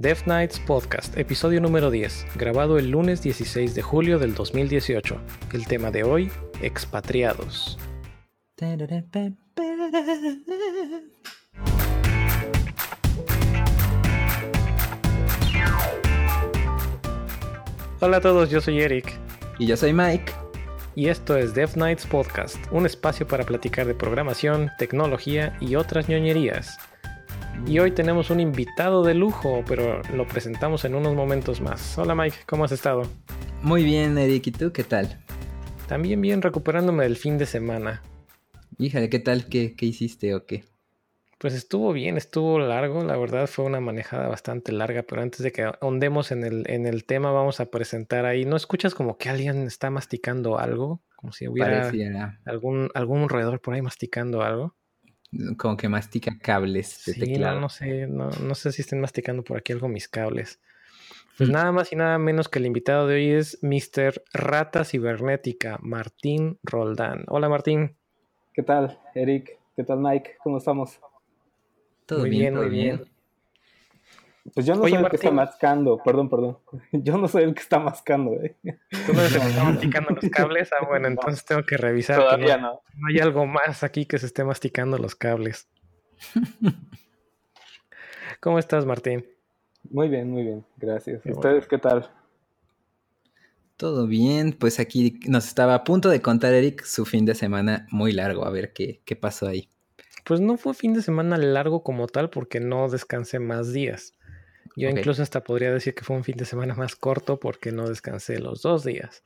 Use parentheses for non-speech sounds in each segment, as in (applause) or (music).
Death Nights Podcast, episodio número 10, grabado el lunes 16 de julio del 2018. El tema de hoy, expatriados. Hola a todos, yo soy Eric. Y yo soy Mike. Y esto es Death Nights Podcast, un espacio para platicar de programación, tecnología y otras ñoñerías. Y hoy tenemos un invitado de lujo, pero lo presentamos en unos momentos más. Hola Mike, ¿cómo has estado? Muy bien, Eric, ¿y tú qué tal? También bien recuperándome del fin de semana. Híjole, ¿qué tal? ¿Qué, qué hiciste o qué? Pues estuvo bien, estuvo largo, la verdad fue una manejada bastante larga, pero antes de que ahondemos en el, en el tema vamos a presentar ahí, ¿no escuchas como que alguien está masticando algo? Como si hubiera algún, algún roedor por ahí masticando algo. Como que mastica cables de sí, No, no sé, no, no, sé si estén masticando por aquí algo mis cables. Pues mm. nada más y nada menos que el invitado de hoy es Mr. Rata Cibernética, Martín Roldán. Hola Martín. ¿Qué tal, Eric? ¿Qué tal, Mike? ¿Cómo estamos? Todo muy bien, muy bien. Pues yo no soy el que está mascando, perdón, perdón. (laughs) Yo no soy el que está mascando, ¿eh? Tú no eres el que está masticando los cables. Ah, bueno, entonces tengo que revisar. Todavía no, no. hay algo más aquí que se esté masticando los cables. (laughs) ¿Cómo estás, Martín? Muy bien, muy bien, gracias. ¿Ustedes qué tal? Todo bien, pues aquí nos estaba a punto de contar Eric su fin de semana muy largo, a ver qué, qué pasó ahí. Pues no fue fin de semana largo como tal porque no descansé más días. Yo incluso hasta podría decir que fue un fin de semana más corto porque no descansé los dos días.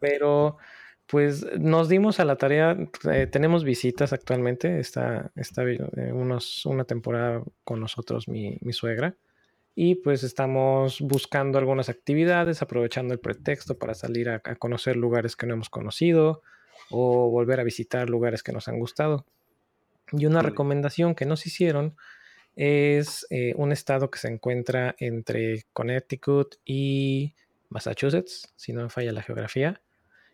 Pero pues nos dimos a la tarea, eh, tenemos visitas actualmente, está, está eh, unos, una temporada con nosotros mi, mi, suegra y pues estamos buscando algunas actividades, aprovechando el pretexto para salir a, a conocer lugares que no hemos conocido o volver a visitar lugares que nos han gustado. Y una recomendación que nos hicieron es eh, un estado que se encuentra entre Connecticut y Massachusetts, si no me falla la geografía,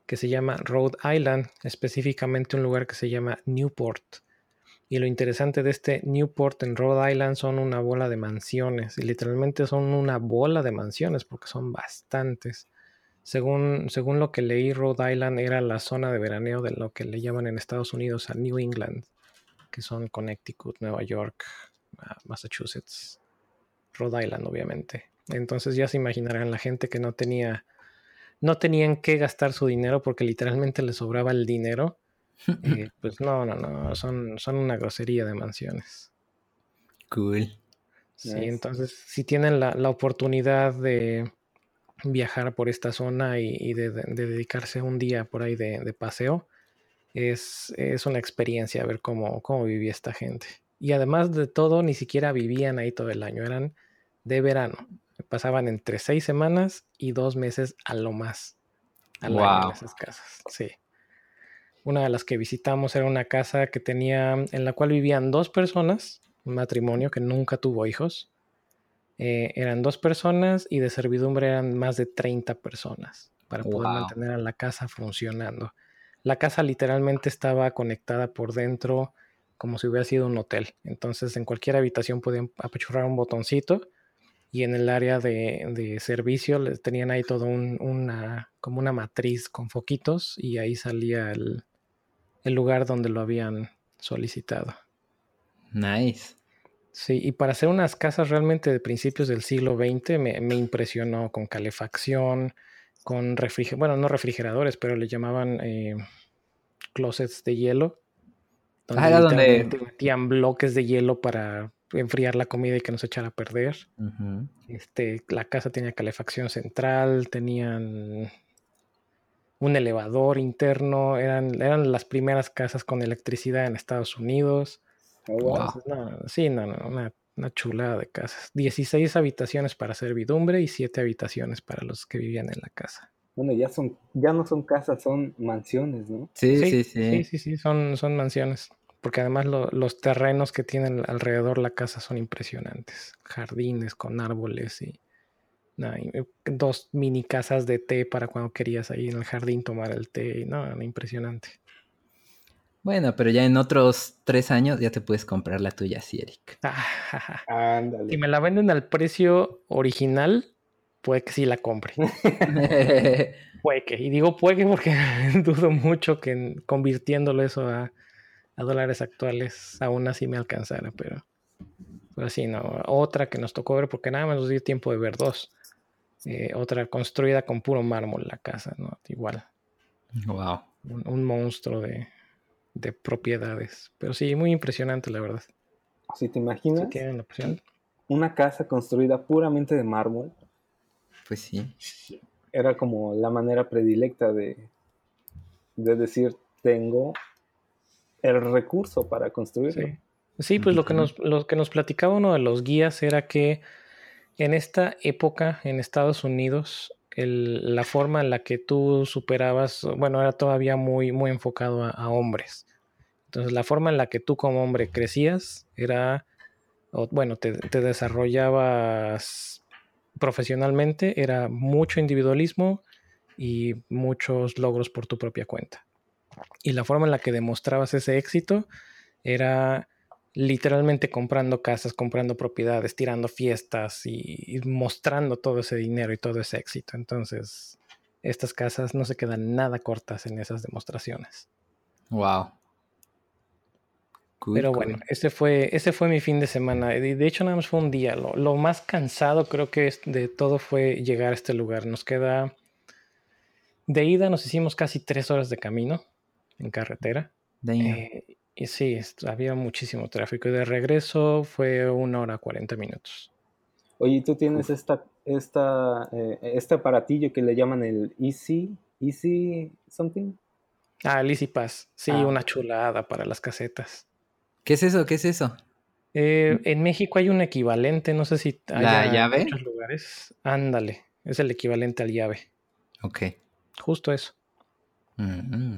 que se llama Rhode Island, específicamente un lugar que se llama Newport. Y lo interesante de este Newport en Rhode Island son una bola de mansiones, y literalmente son una bola de mansiones porque son bastantes. Según, según lo que leí, Rhode Island era la zona de veraneo de lo que le llaman en Estados Unidos a New England que son Connecticut, Nueva York, Massachusetts, Rhode Island, obviamente. Entonces ya se imaginarán la gente que no tenía, no tenían que gastar su dinero porque literalmente les sobraba el dinero. (laughs) Eh, pues no, no, no, son, son una grosería de mansiones. Cool. Sí, entonces si tienen la, oportunidad de viajar por esta zona y, de, dedicarse un día por ahí de paseo, es, una experiencia ver cómo, cómo vivía esta gente. Y además de todo, ni siquiera vivían ahí todo el año, eran de verano. Pasaban entre seis semanas y dos meses a lo más al año en esas casas. Sí. Una de las que visitamos era una casa que tenía, en la cual vivían dos personas, un matrimonio que nunca tuvo hijos. Eh, eran dos personas y de servidumbre eran más de 30 personas para poder mantener a la casa funcionando. La casa literalmente estaba conectada por dentro como si hubiera sido un hotel. Entonces en cualquier habitación podían apachurrar un botoncito y en el área de, servicio les tenían ahí todo una, como una matriz con foquitos y ahí salía el, lugar donde lo habían solicitado. Nice. Sí, y para hacer unas casas realmente de principios del siglo XX me, me impresionó con calefacción, con refrigeradores, bueno, no refrigeradores, pero le llamaban eh, closets de hielo. Donde, ah, era donde metían bloques de hielo para enfriar la comida y que no se echara a perder. este, la casa tenía calefacción central, tenían un elevador interno, eran, eran las primeras casas con electricidad en Estados Unidos. Oh, sí, no, no, una una chulada de casas. 16 habitaciones para servidumbre y 7 habitaciones para los que vivían en la casa. Bueno, ya son, ya no son casas, son mansiones, ¿no? Sí, sí, sí. Sí, sí, sí, son, son mansiones. Porque además los terrenos que tienen alrededor la casa son impresionantes. Jardines con árboles y, dos mini casas de té para cuando querías ahí en el jardín tomar el té. No, impresionante. Bueno, pero ya en otros tres años ya te puedes comprar la tuya, sí, Eric. Ándale. Si me la venden al precio original, puede que sí la compre. (laughs) puede que. Y digo puede que porque (laughs) dudo mucho que convirtiéndolo eso a, dólares actuales aún así me alcanzara, pero pues así no. Otra que nos tocó ver porque nada más nos dio tiempo de ver dos. Eh, otra construida con puro mármol la casa, ¿no? Igual. Wow. un monstruo de, de propiedades. Pero sí, muy impresionante, la verdad. Si te imaginas una casa construida puramente de mármol. Pues sí. Era como la manera predilecta de, de decir, tengo el recurso para construirlo. Sí. pues lo que, nos, lo que nos platicaba uno de los guías era que en esta época en Estados Unidos la forma en la que tú superabas, bueno, era todavía muy, muy enfocado a, hombres. Entonces, la forma en la que tú como hombre crecías era, bueno, te, desarrollabas profesionalmente, era mucho individualismo y muchos logros por tu propia cuenta. Y la forma en la que demostrabas ese éxito era literalmente comprando casas, comprando propiedades, tirando fiestas y, mostrando todo ese dinero y todo ese éxito. Entonces, estas casas no se quedan nada cortas en esas demostraciones. Wow. Pero bueno, ese fue, ese fue mi fin de semana. De hecho, nada más fue un día. Lo, más cansado creo que de todo fue llegar a este lugar. Nos queda... De ida nos hicimos casi tres horas de camino en carretera. Eh, y sí, había muchísimo tráfico. Y de regreso fue una hora cuarenta minutos. Oye, ¿tú tienes esta, esta, eh, este aparatillo que le llaman el Easy, Easy something? Ah, el Easy Pass. Sí, ah. una chulada para las casetas. ¿Qué es eso? ¿Qué es eso? Eh, en México hay un equivalente, no sé si hay ¿La llave? en muchos lugares. Ándale, es el equivalente al llave. Ok. Justo eso. Mm.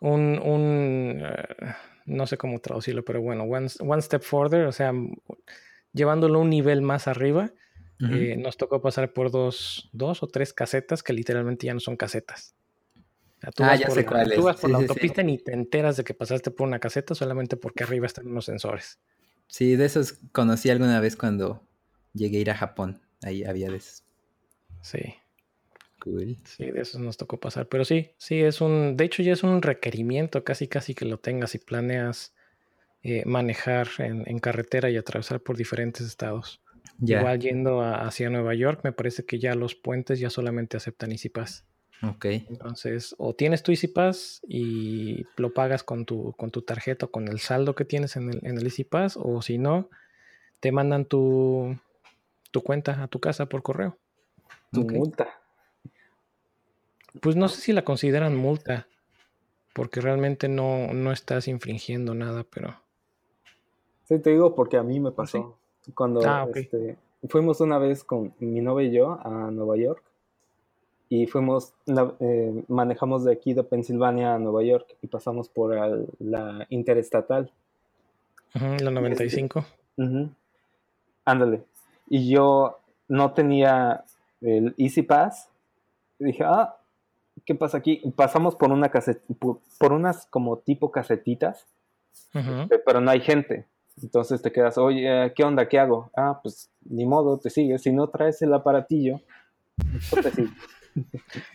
Un, un eh, no sé cómo traducirlo, pero bueno, one, step further, o sea, llevándolo un nivel más arriba, eh, nos tocó pasar por dos, dos o tres casetas que literalmente ya no son casetas. Tú ah, ya sé cuál Tú vas por la autopista y ni te enteras de que pasaste por una caseta solamente porque arriba están unos sensores. Sí, de esos conocí alguna vez cuando llegué a ir a Japón. Ahí había de esos. Sí. Sí, de eso nos tocó pasar. Pero sí, sí, es un. De hecho, ya es un requerimiento casi, casi que lo tengas si planeas eh, manejar en, carretera y atravesar por diferentes estados. Igual yendo hacia Nueva York, me parece que ya los puentes ya solamente aceptan Pass. Ok. Entonces, o tienes tu Easy Pass y lo pagas con tu, con tu tarjeta o con el saldo que tienes en el, en el Easy Pass, o si no, te mandan tu, tu cuenta a tu casa por correo. Tu multa. Pues no sé si la consideran multa, porque realmente no, no estás infringiendo nada, pero... Sí, te digo porque a mí me pasó. Cuando ah, este, fuimos una vez con mi novia y yo a Nueva York y fuimos, eh, manejamos de aquí de Pensilvania a Nueva York y pasamos por la interestatal. la 95. Este, Ándale. Y yo no tenía el Easy Pass. Y dije, ah, ¿qué pasa aquí? Pasamos por una caset por, unas como tipo casetitas, este, pero no hay gente. Entonces te quedas, oye, ¿qué onda? ¿Qué hago? Ah, pues ni modo, te sigues. Si no traes el aparatillo, pues te sigues. (laughs)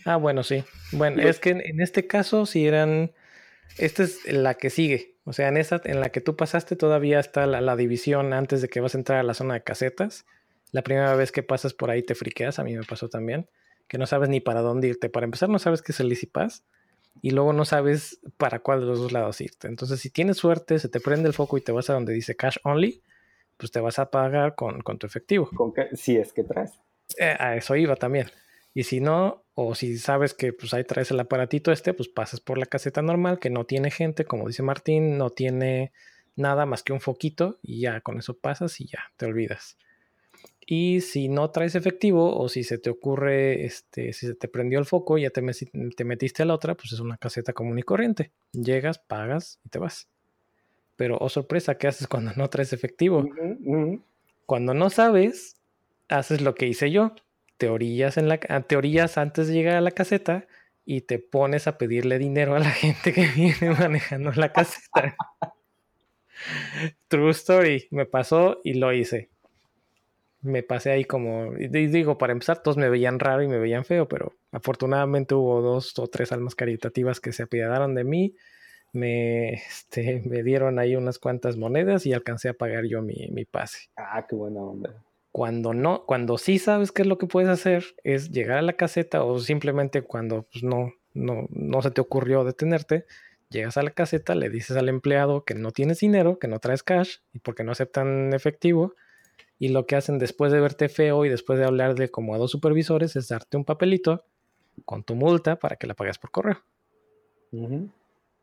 ah, bueno, sí. Bueno, es que en, este caso, si eran. Esta es la que sigue. O sea, en esa en la que tú pasaste todavía está la, la, división antes de que vas a entrar a la zona de casetas. La primera vez que pasas por ahí te friqueas, a mí me pasó también que no sabes ni para dónde irte. Para empezar, no sabes qué es el Easy Pass y luego no sabes para cuál de los dos lados irte. Entonces, si tienes suerte, se te prende el foco y te vas a donde dice cash only, pues te vas a pagar con, tu efectivo. ¿Con si es que traes. Eh, a eso iba también. Y si no, o si sabes que pues ahí traes el aparatito este, pues pasas por la caseta normal que no tiene gente, como dice Martín, no tiene nada más que un foquito y ya con eso pasas y ya te olvidas. Y si no traes efectivo o si se te ocurre, este, si se te prendió el foco y ya te, te metiste a la otra, pues es una caseta común y corriente. Llegas, pagas y te vas. Pero, oh sorpresa, ¿qué haces cuando no traes efectivo? Cuando no sabes, haces lo que hice yo. Te orillas, en la, te antes de llegar a la caseta, y te pones a pedirle dinero a la gente que (laughs) viene manejando la caseta. True story, me pasó y lo hice. Me pasé ahí como, digo, para empezar, todos me veían raro y me veían feo, pero afortunadamente hubo dos o tres almas caritativas que se apiadaron de mí, me, este, me dieron ahí unas cuantas monedas y alcancé a pagar yo mi, mi pase. Ah, qué buena onda. Cuando no, cuando sí sabes qué es lo que puedes hacer, es llegar a la caseta o simplemente cuando pues, no, no, no se te ocurrió detenerte, llegas a la caseta, le dices al empleado que no tienes dinero, que no traes cash y porque no aceptan efectivo. Y lo que hacen después de verte feo y después de hablarle como a dos supervisores es darte un papelito con tu multa para que la pagues por correo.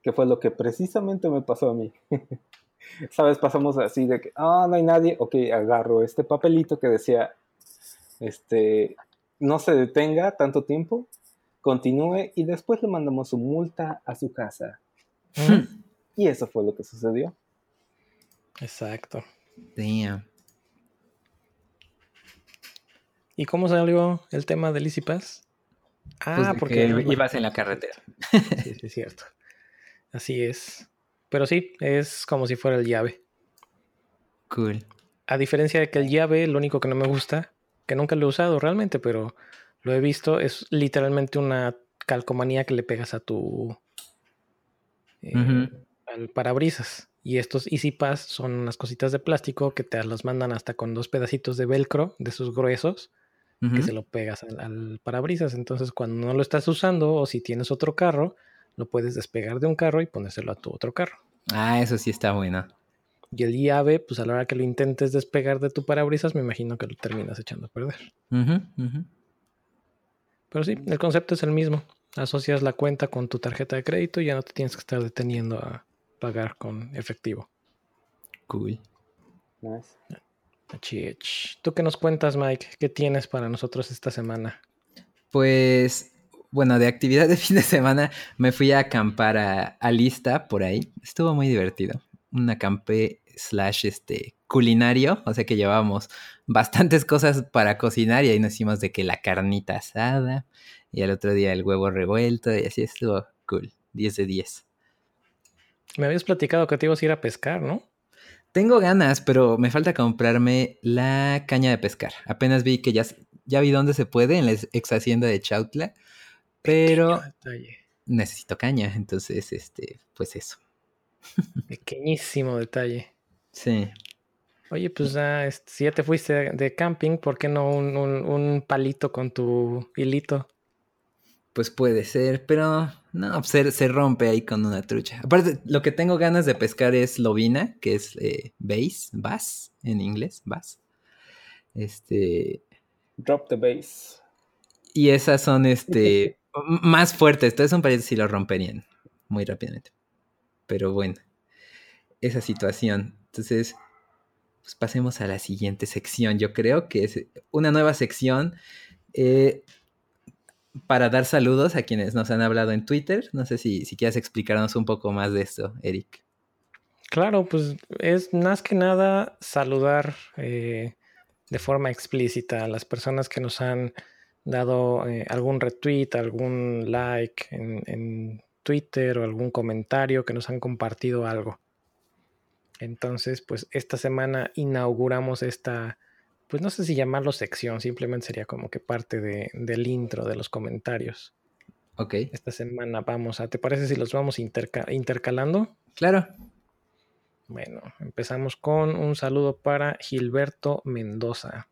Que fue lo que precisamente me pasó a mí. (laughs) ¿Sabes? Pasamos así de que, ah, no hay nadie. Ok, agarro este papelito que decía, este, no se detenga tanto tiempo, continúe y después le mandamos su multa a su casa. y eso fue lo que sucedió. Exacto. Damn. ¿Y cómo salió el tema del Easy Pass? Ah, pues porque ibas en la carretera. sí, sí, es cierto. Así es. Pero sí, es como si fuera el llave. Cool. A diferencia de que el llave, lo único que no me gusta, que nunca lo he usado realmente, pero lo he visto, es literalmente una calcomanía que le pegas a tu. Eh, al parabrisas. Y estos Easy Pass son unas cositas de plástico que te las mandan hasta con dos pedacitos de velcro de sus gruesos que se lo pegas al, parabrisas. Entonces, cuando no lo estás usando o si tienes otro carro, lo puedes despegar de un carro y ponérselo a tu otro carro. Ah, eso sí está bueno. Y el llave, pues a la hora que lo intentes despegar de tu parabrisas, me imagino que lo terminas echando a perder. Pero sí, el concepto es el mismo. Asocias la cuenta con tu tarjeta de crédito y ya no te tienes que estar deteniendo a pagar con efectivo. Cool. Nice. ¿Tú qué nos cuentas, Mike? ¿Qué tienes para nosotros esta semana? Pues bueno, de actividad de (laughs) fin de semana me fui a acampar a, a Lista por ahí. Estuvo muy divertido. Un acampe slash este culinario, o sea que llevábamos bastantes (laughs) cosas para cocinar y ahí nos hicimos de que la carnita asada y al otro día el huevo revuelto y así estuvo cool, 10 de 10. Me habías platicado que te ibas a ir a pescar, ¿no? Tengo ganas, pero me falta comprarme la caña de pescar. Apenas vi que ya, ya vi dónde se puede en la ex hacienda de Chautla pero necesito caña, entonces, este, pues eso. (laughs) Pequeñísimo detalle. Sí. Oye, pues ya, si ya te fuiste de camping, ¿por qué no un, palito con tu hilito? Pues puede ser, pero no, se, se, rompe ahí con una trucha. Aparte, lo que tengo ganas de pescar es lobina, que es eh, bass, bass en inglés, bass. Este. Drop the bass. Y esas son este (laughs) más fuertes. Entonces un paréntesis si lo romperían muy rápidamente. Pero bueno, esa situación. Entonces, pues pasemos a la siguiente sección. Yo creo que es una nueva sección eh, para dar saludos a quienes nos han hablado en Twitter. No sé si, si quieres explicarnos un poco más de esto, Eric. Claro, pues es más que nada saludar eh, de forma explícita a las personas que nos han dado eh, algún retweet, algún like en, Twitter o algún comentario que nos han compartido algo. Entonces, pues esta semana inauguramos esta, pues no sé si llamarlo sección, simplemente sería como que parte de, del intro de los comentarios. Ok. Esta semana vamos a, ¿te parece si los vamos intercalando? Claro. Bueno, empezamos con un saludo para Gilberto Mendoza.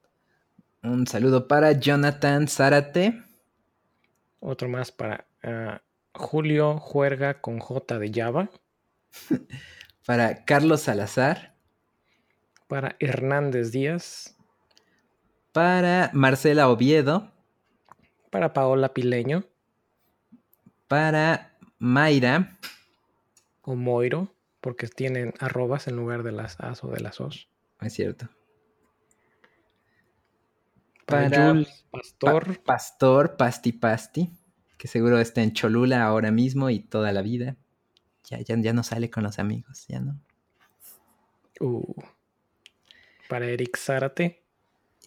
Un saludo para Jonathan Zárate. Otro más para ah, Julio Juerga con J de Java. (laughs) para Carlos Salazar. Para Hernández Díaz. Para Marcela Oviedo. Para Paola Pileño. Para Mayra. O Moiro, porque tienen arrobas en lugar de las as o de las os. Es cierto para Pastor. Pastor Pasti Pasti, que seguro está en Cholula ahora mismo y toda la vida. Ya, ya, ya no sale con los amigos, ya no. Uh. Para Eric Zárate.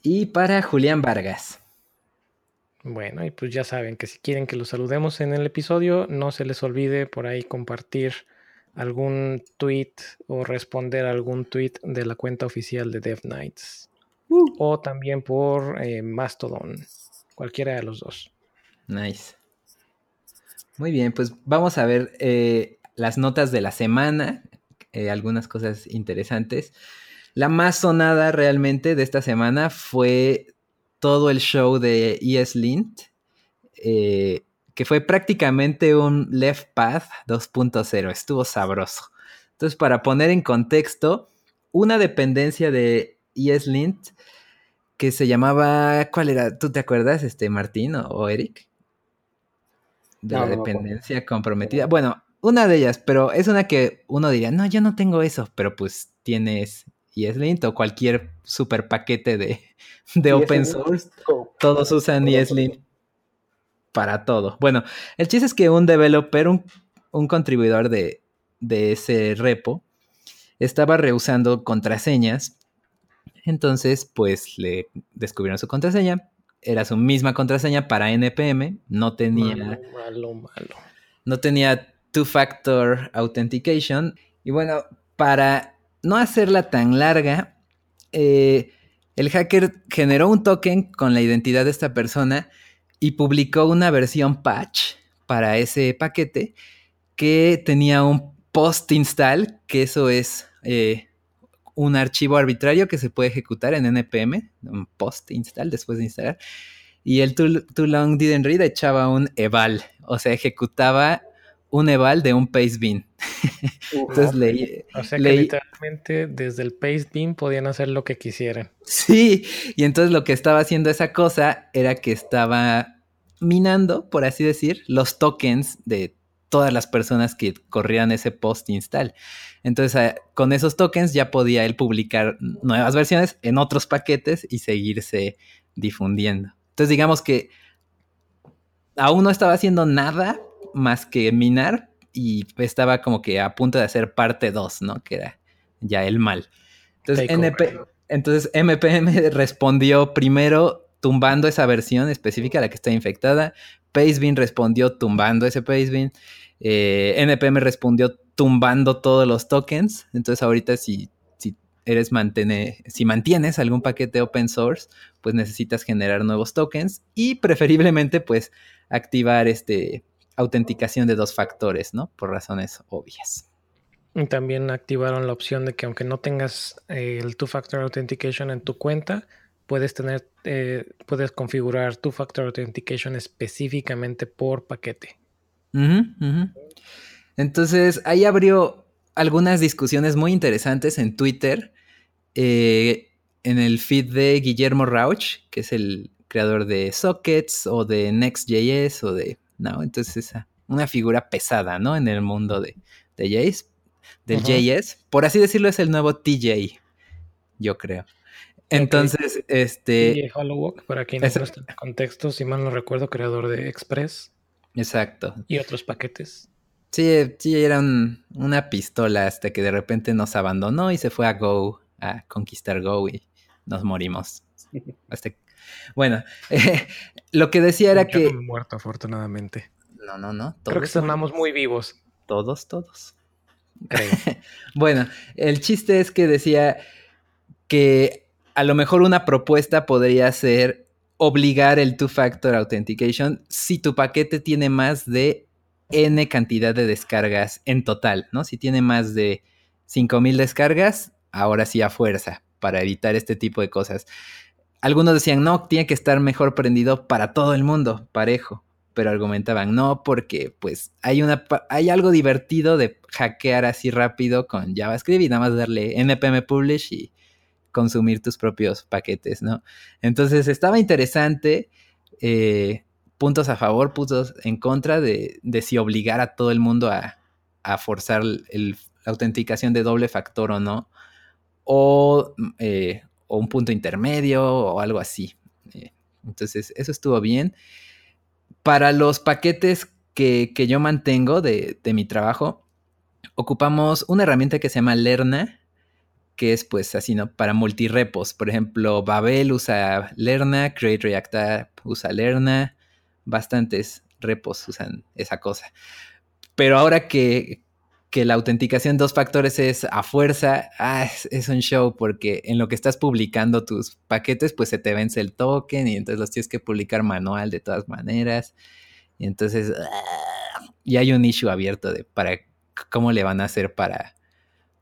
Y para Julián Vargas. Bueno, y pues ya saben que si quieren que los saludemos en el episodio, no se les olvide por ahí compartir algún tweet o responder algún tweet de la cuenta oficial de Dev Knights. Uh. O también por eh, Mastodon, cualquiera de los dos. Nice. Muy bien, pues vamos a ver eh, las notas de la semana, eh, algunas cosas interesantes. La más sonada realmente de esta semana fue todo el show de ESLint, eh, que fue prácticamente un Left Path 2.0. Estuvo sabroso. Entonces, para poner en contexto, una dependencia de ESLint que se llamaba, ¿cuál era? ¿Tú te acuerdas, este Martín o Eric? de la dependencia comprometida. Bueno, una de ellas, pero es una que uno diría, no, yo no tengo eso, pero pues tienes ESLint o cualquier super paquete de, (laughs) de open source. Todos usan ESLint para todo. Bueno, el chiste es que un developer, un, un contribuidor de, de ese repo, estaba rehusando contraseñas. Entonces, pues le descubrieron su contraseña, era su misma contraseña para NPM, no tenía... Malo, malo, No tenía two-factor authentication. Y bueno, para no hacerla tan larga, eh, el hacker generó un token con la identidad de esta persona y publicó una versión patch para ese paquete que tenía un post install, que eso es eh, un archivo arbitrario que se puede ejecutar en npm, un post install después de instalar. Y el too, long didn't read echaba un eval, o sea, ejecutaba un eval de un paste bin. (laughs) entonces leí. O sea que literalmente desde el paste bin podían hacer lo que quisieran. Sí, y entonces lo que estaba haciendo esa cosa era que estaba minando, por así decir, los tokens de todas las personas que corrían ese post install. Entonces, ah, con esos tokens ya podía él publicar nuevas versiones en otros paquetes y seguirse difundiendo. Entonces, digamos que aún no estaba haciendo nada más que minar y estaba como que a punto de hacer parte 2, ¿no? Que era ya el mal. Entonces, entonces MPM respondió primero tumbando esa versión específica, la que está infectada. Pacebin respondió tumbando ese Pacebin. Eh, NPM respondió tumbando todos los tokens. Entonces ahorita si, si eres mantene, si mantienes algún paquete open source, pues necesitas generar nuevos tokens y preferiblemente pues activar este autenticación de dos factores, ¿no? Por razones obvias. Y también activaron la opción de que aunque no tengas eh, el two-factor authentication en tu cuenta, puedes tener, eh, puedes configurar two-factor authentication específicamente por paquete. Entonces, ahí abrió algunas discusiones muy interesantes en Twitter, eh, en el feed de Guillermo Rauch, que es el creador de Sockets o de Next.js o de... No, entonces es una figura pesada, ¿no? En el mundo de, de JS, del JS. Por así decirlo, es el nuevo TJ, yo creo. Entonces, este... Walk, para quien no está en contexto, si mal no recuerdo, creador de Express. Exacto. Y otros paquetes. Sí, sí, era una pistola hasta que de repente nos abandonó y se fue a Go, a conquistar Go y nos morimos. (laughs) Bueno, (laughs) lo que decía era que... No muerto, afortunadamente. No, no, no. Creo que sonamos muy vivos. Todos, todos. (laughs) bueno, el chiste es que decía que a lo mejor una propuesta podría ser obligar el two-factor authentication si tu paquete tiene más de n cantidad de descargas en total, ¿no? Si tiene más de 5000 descargas, ahora sí a fuerza para evitar este tipo de cosas. Algunos decían, no, tiene que estar mejor prendido para todo el mundo, parejo. Pero argumentaban, no, porque pues hay, una, hay algo divertido de hackear así rápido con JavaScript y nada más darle npm publish y consumir tus propios paquetes, ¿no? Entonces estaba interesante. Eh, puntos a favor, puntos en contra de, si obligar a todo el mundo a, forzar la autenticación de doble factor o no, o, eh, un punto intermedio o algo así. Eh, entonces, eso estuvo bien. Para los paquetes que, yo mantengo de, de, mi trabajo, ocupamos una herramienta que se llama Lerna, que es pues así, ¿no? Para multirepos. Por ejemplo, Babel usa Lerna, Create React usa Lerna, bastantes repos usan esa cosa. Pero ahora que, la autenticación dos factores es a fuerza, ah, es, un show porque en lo que estás publicando tus paquetes, pues se te vence el token y entonces los tienes que publicar manual de todas maneras. Y entonces, ah, y hay un issue abierto de para cómo le van a hacer para,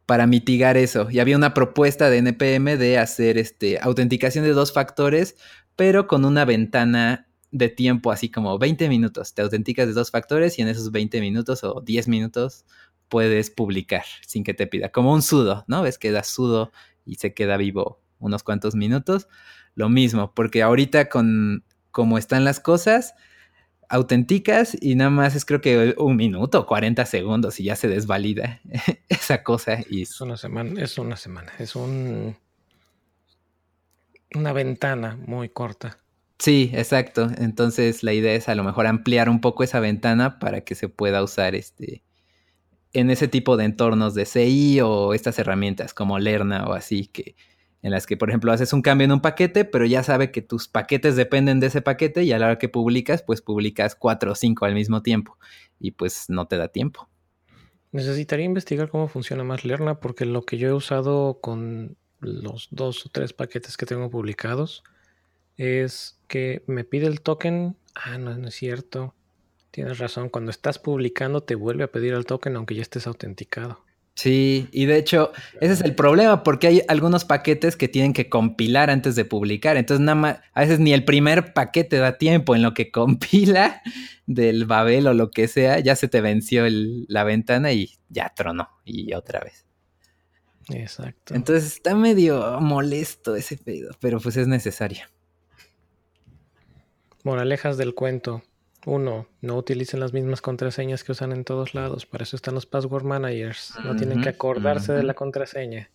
para mitigar eso. Y había una propuesta de NPM de hacer este, autenticación de dos factores, pero con una ventana de tiempo así como 20 minutos. Te autenticas de dos factores y en esos 20 minutos o 10 minutos puedes publicar sin que te pida. Como un sudo, ¿no? Ves que da sudo y se queda vivo unos cuantos minutos. Lo mismo, porque ahorita con como están las cosas, autenticas y nada más es creo que un minuto, 40 segundos y ya se desvalida (laughs) esa cosa. Y... Es una semana, es una semana, es un una ventana muy corta. Sí, exacto. Entonces la idea es a lo mejor ampliar un poco esa ventana para que se pueda usar este en ese tipo de entornos de CI o estas herramientas como Lerna o así que en las que, por ejemplo, haces un cambio en un paquete, pero ya sabe que tus paquetes dependen de ese paquete y a la hora que publicas, pues publicas cuatro o cinco al mismo tiempo y pues no te da tiempo. Necesitaría investigar cómo funciona más Lerna porque lo que yo he usado con los dos o tres paquetes que tengo publicados es que me pide el token. Ah, no, no es cierto. Tienes razón. Cuando estás publicando te vuelve a pedir el token aunque ya estés autenticado. Sí, y de hecho, ese es el problema, porque hay algunos paquetes que tienen que compilar antes de publicar. Entonces, nada más, a veces ni el primer paquete da tiempo en lo que (laughs) compila del Babel o lo que sea, ya se te venció la ventana y ya tronó. Y otra vez. Exacto. Entonces está medio molesto ese pedo, pero pues es necesario. Moralejas del cuento. Uno, no utilicen las mismas contraseñas que usan en todos lados. Para eso están los password managers. No tienen que acordarse de la contraseña.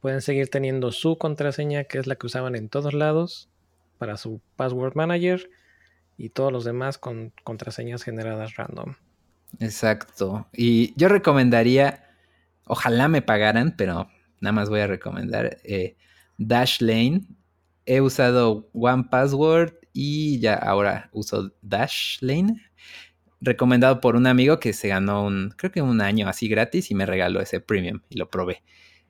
Pueden seguir teniendo su contraseña, que es la que usaban en todos lados, para su password manager y todos los demás con contraseñas generadas random. Exacto. Y yo recomendaría, ojalá me pagaran, pero nada más voy a recomendar eh, Dashlane. He usado One Password y ya ahora uso Dashlane. Recomendado por un amigo que se ganó un, creo que un año así gratis y me regaló ese premium y lo probé.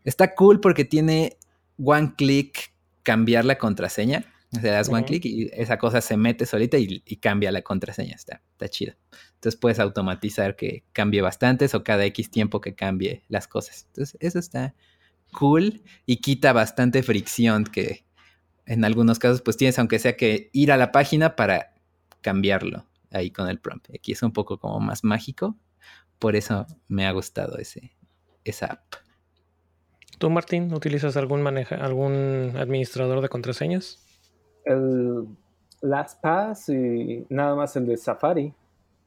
Está cool porque tiene one click cambiar la contraseña. O sea, das one click y esa cosa se mete solita y, cambia la contraseña. Está, está chido. Entonces puedes automatizar que cambie bastantes o cada X tiempo que cambie las cosas. Entonces eso está cool y quita bastante fricción que en algunos casos pues tienes aunque sea que ir a la página para cambiarlo ahí con el prompt. Aquí es un poco como más mágico, por eso me ha gustado ese, esa app. ¿Tú, Martín, utilizas algún maneja, algún administrador de contraseñas? El LastPass y nada más el de Safari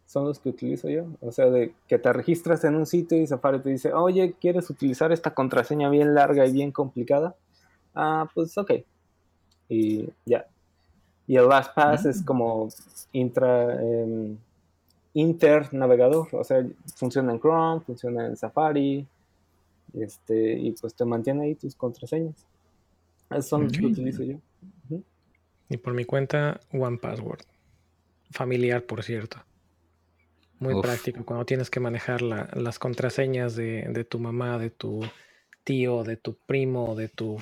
son los que utilizo yo. O sea, de que te registras en un sitio y Safari te dice, oye, ¿quieres utilizar esta contraseña bien larga y bien complicada? Ah, pues ok, y ya. Y el LastPass es mm. como intra, eh, inter navegador, o sea, funciona en Chrome, funciona en Safari, este, y pues te mantiene ahí tus contraseñas. Esos son los que utilizo yo. Y por mi cuenta, One Password. Familiar, por cierto. Muy práctico. Cuando tienes que manejar las contraseñas de, de, tu mamá, de tu tío, de tu primo, de tu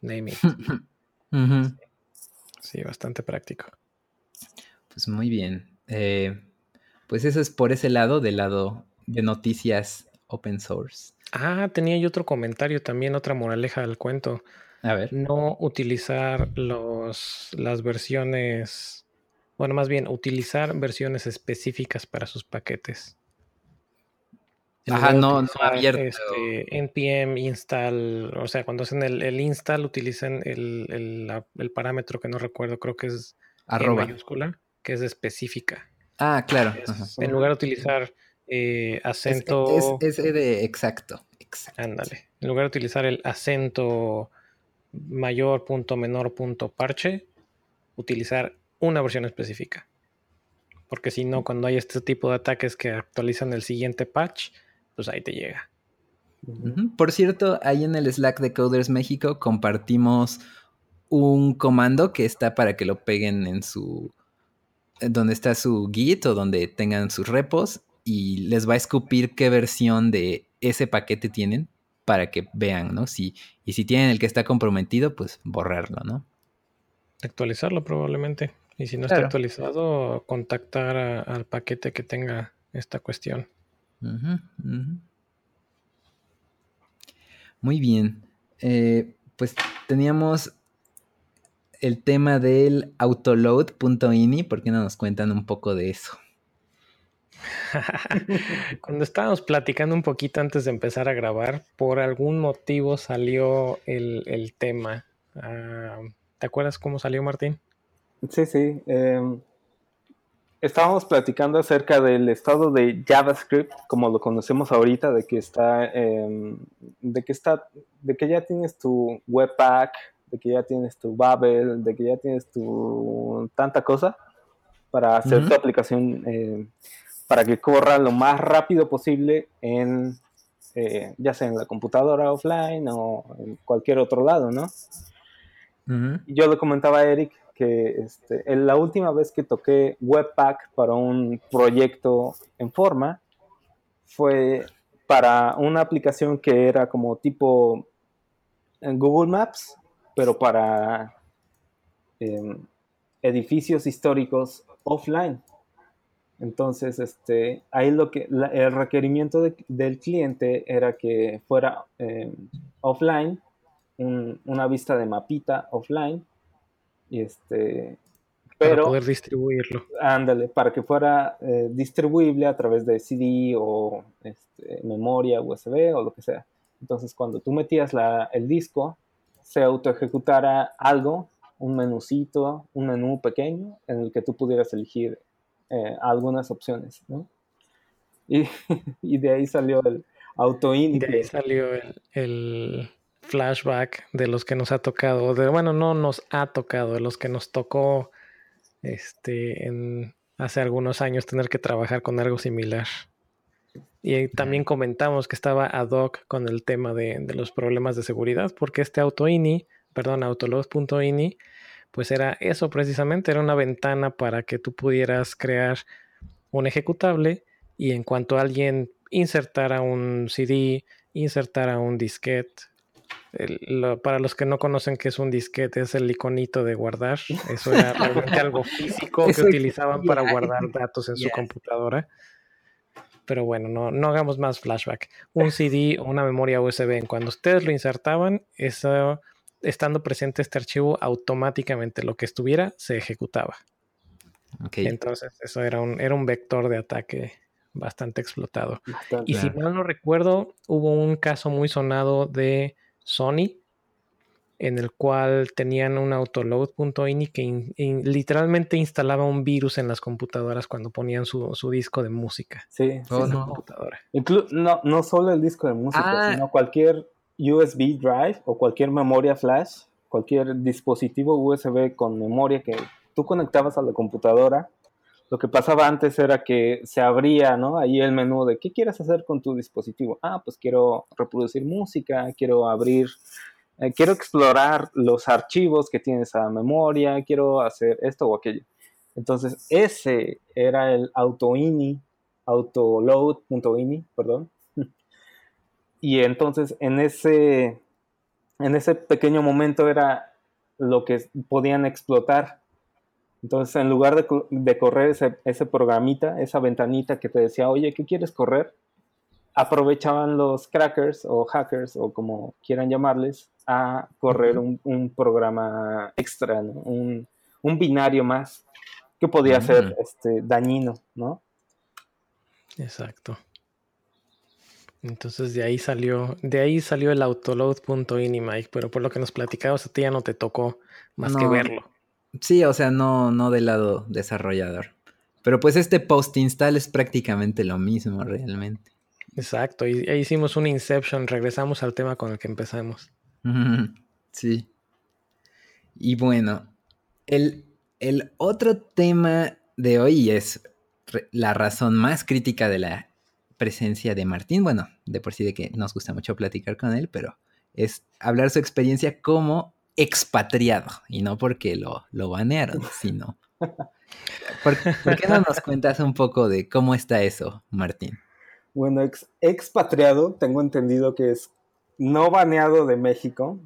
Name (laughs) Sí, bastante práctico. Pues muy bien. Eh, pues eso es por ese lado, del lado de noticias open source. Ah, tenía yo otro comentario también, otra moraleja del cuento. A ver. No utilizar los, las versiones, bueno, más bien utilizar versiones específicas para sus paquetes. Ajá, no, no abierto. Este, npm install, o sea, cuando hacen el, install utilizan el, parámetro que no recuerdo, creo que es arroba mayúscula, que es específica. Ah, claro. en lugar de utilizar eh, acento. Es, de exacto, exacto. Ándale. En lugar de utilizar el acento mayor punto menor punto parche, utilizar una versión específica. Porque si no, cuando hay este tipo de ataques que actualizan el siguiente patch, pues ahí te llega. Por cierto, ahí en el Slack de Coders México compartimos un comando que está para que lo peguen en su donde está su Git o donde tengan sus repos y les va a escupir qué versión de ese paquete tienen para que vean, ¿no? Si, y si tienen el que está comprometido, pues borrarlo, ¿no? Actualizarlo probablemente. Y si no está actualizado, contactar al paquete que tenga esta cuestión. Muy bien. Eh, pues teníamos el tema del autoload.ini. ¿Por qué no nos cuentan un poco de eso? (laughs) Cuando estábamos platicando un poquito antes de empezar a grabar, por algún motivo salió el, tema. Ah, ¿Te acuerdas cómo salió, Martín? Sí, sí. Em, estábamos platicando acerca del estado de JavaScript, como lo conocemos ahorita, de que está, em, de que está, de que ya tienes tu Webpack, de que ya tienes tu Babel, de que ya tienes tu tanta cosa para hacer tu aplicación, em, para que corra lo más rápido posible en, eh, ya sea en la computadora offline o en cualquier otro lado, ¿no? Yo le comentaba a Eric que este, la última vez que toqué Webpack para un proyecto en forma fue para una aplicación que era como tipo en Google Maps, pero para em, edificios históricos offline. Entonces, este, ahí lo que el requerimiento del cliente era que fuera em, offline, una vista de mapita offline, y este, pero, para poder distribuirlo. Ándale, para que fuera eh, distribuible a través de CD o este, memoria USB o lo que sea. Entonces, cuando tú metías la, el disco, se auto ejecutara algo, un menucito, un menú pequeño en el que tú pudieras elegir eh, algunas opciones, ¿no? Y, (laughs) y, de ahí salió el auto de ahí salió el flashback de los que nos ha tocado, de, bueno, no nos ha tocado, de los que nos tocó este, en, hace algunos años tener que trabajar con algo similar. Y también comentamos que estaba ad hoc con el tema de, de los problemas de seguridad, porque este AutoINI, perdón, autoload.ini, pues era eso precisamente, era una ventana para que tú pudieras crear un ejecutable y en cuanto alguien insertara un CD, insertara un disquete, para los que no conocen qué es un disquete, es el iconito de guardar. Eso era (laughs) realmente algo físico que utilizaban para guardar datos en su computadora. Pero bueno, no, no hagamos más flashback. Un CD o una memoria USB, cuando ustedes lo insertaban, eso, estando presente este archivo, automáticamente lo que estuviera se ejecutaba. Entonces, eso era un, era un vector de ataque bastante explotado. y si mal no recuerdo, hubo un caso muy sonado de Sony, en el cual tenían un autoload.ini que literalmente instalaba un virus en las computadoras cuando ponían su, disco de música. Sí, oh, no. no, no solo el disco de música, ah. sino cualquier USB drive o cualquier memoria flash, cualquier dispositivo USB con memoria que tú conectabas a la computadora. Lo que pasaba antes era que se abría, ¿no? Ahí el menú de qué quieres hacer con tu dispositivo. Ah, pues quiero reproducir música, quiero abrir, eh, quiero explorar los archivos que tiene esa memoria, quiero hacer esto o aquello. Entonces, ese era el autoini, autoload.ini, perdón. Y entonces, en ese, en ese pequeño momento era lo que podían explotar entonces, en lugar de, correr ese, programita, esa ventanita que te decía, oye, ¿qué quieres correr? Aprovechaban los crackers o hackers o como quieran llamarles a correr un, programa extra, un, binario más que podía ser este, dañino, ¿no? Exacto. Entonces de ahí salió, de ahí salió el autoload.ini, Mike, pero por lo que nos platicabas a ti ya no te tocó más que verlo. Sí, o sea, no, no del lado desarrollador. Pero pues este post install es prácticamente lo mismo realmente. Exacto, y ahí hicimos un Inception, regresamos al tema con el que empezamos. Sí. Y bueno, el, el otro tema de hoy es la razón más crítica de la presencia de Martín. Bueno, de por sí de que nos gusta mucho platicar con él, pero es hablar su experiencia como expatriado. Y no porque lo, lo banearon, (laughs) sino ¿Por, qué no nos cuentas un poco de cómo está eso, Martín? Bueno, expatriado, tengo entendido que es no baneado de México,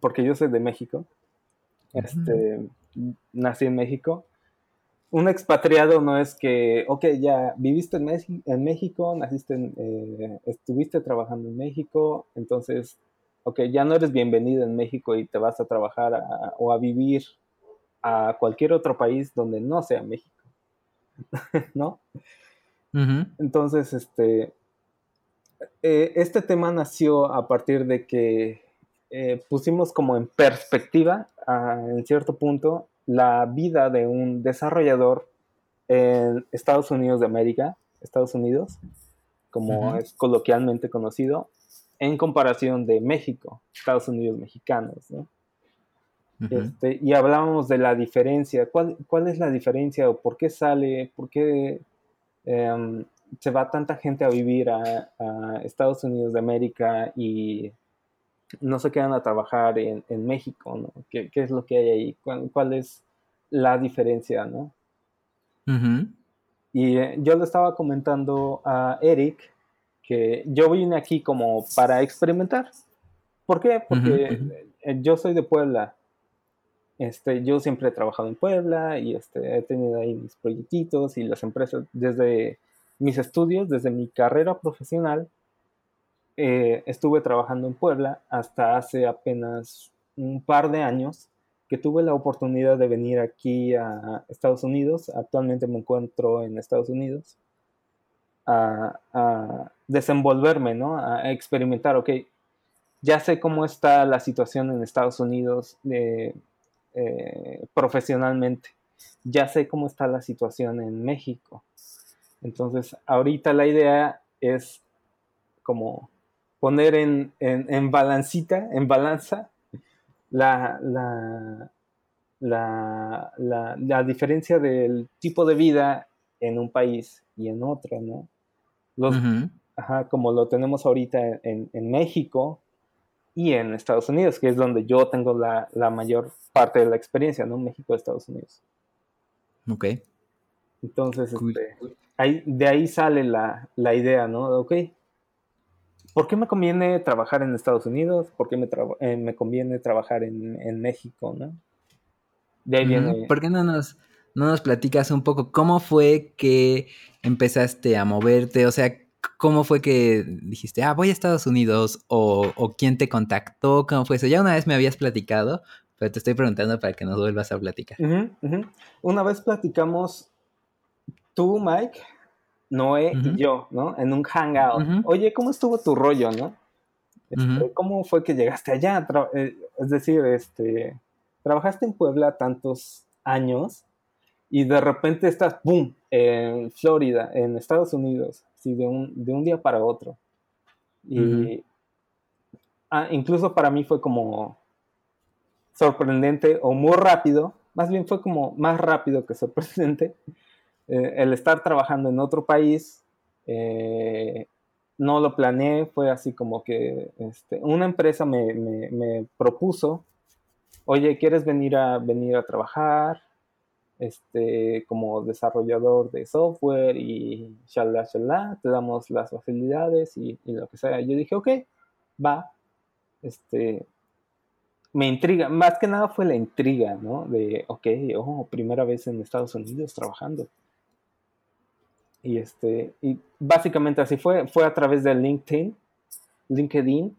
porque yo soy de México. Este, nací en México. Un expatriado no es que, ok, ya viviste en, en México, naciste, en, eh, estuviste trabajando en México, entonces, ok, ya no eres bienvenido en México y te vas a trabajar o a vivir a cualquier otro país donde no sea México, (laughs) ¿no? Entonces, este, eh, este tema nació a partir de que eh, pusimos como en perspectiva, en cierto punto, la vida de un desarrollador en Estados Unidos de América, Estados Unidos, como es coloquialmente conocido, en comparación de México, Estados Unidos mexicanos, ¿no? Este, y hablábamos de la diferencia. ¿Cuál, ¿Cuál, es la diferencia o por qué sale, por qué em, se va tanta gente a vivir a, Estados Unidos de América y no se quedan a trabajar en, México? ¿no? ¿Qué, es lo que hay ahí? ¿Cuál, es la diferencia? ¿no? Y eh, yo le estaba comentando a Eric que yo vine aquí como para experimentar. ¿Por qué? Porque yo soy de Puebla este, yo siempre he trabajado en Puebla y este, he tenido ahí mis proyectitos y las empresas desde mis estudios, desde mi carrera profesional, eh, estuve trabajando en Puebla hasta hace apenas un par de años que tuve la oportunidad de venir aquí a Estados Unidos. Actualmente me encuentro en Estados Unidos a, desenvolverme, ¿no? A experimentar, ok, ya sé cómo está la situación en Estados Unidos. Eh, eh, profesionalmente. Ya sé cómo está la situación en México. Entonces, ahorita la idea es como poner en, en, balancita, en balanza, la, la, la, diferencia del tipo de vida en un país y en otro, ¿no? Los, como lo tenemos ahorita en, en México, y en Estados Unidos, que es donde yo tengo la, mayor parte de la experiencia, ¿no? México, Estados Unidos. Ok. Entonces, este, ahí, de ahí sale la, idea, ¿no? Ok, ¿por qué me conviene trabajar en Estados Unidos? ¿Por qué me, eh, me conviene trabajar en, México, ¿no? De ahí viene... ¿Por qué no nos, no nos platicas un poco cómo fue que empezaste a moverte? O sea, ¿Cómo fue que dijiste, ah, voy a Estados Unidos? O, quién te contactó? ¿Cómo fue eso? Ya una vez me habías platicado, pero te estoy preguntando para que nos vuelvas a platicar. Una vez platicamos tú, Mike, Noé y yo, ¿no? En un hangout. Oye, ¿cómo estuvo tu rollo, no? Este, ¿Cómo fue que llegaste allá? Eh, es decir, este, trabajaste en Puebla tantos años y de repente estás, ¡pum!, en Florida, en Estados Unidos de un, de un día para otro. Y ah, incluso para mí fue como sorprendente o muy rápido, más bien fue como más rápido que sorprendente, (laughs) eh, el estar trabajando en otro país. Eh, no lo planeé, fue así como que este, una empresa me, me, me, propuso, oye, ¿quieres venir a, venir a trabajar? Este, como desarrollador de software y shalala, shalala, te damos las facilidades y, lo que sea. Yo dije, ok, va. Este, me intriga, más que nada fue la intriga, ¿no? De, ok, oh, primera vez en Estados Unidos trabajando. Y este, y básicamente así fue, fue a través de LinkedIn, LinkedIn,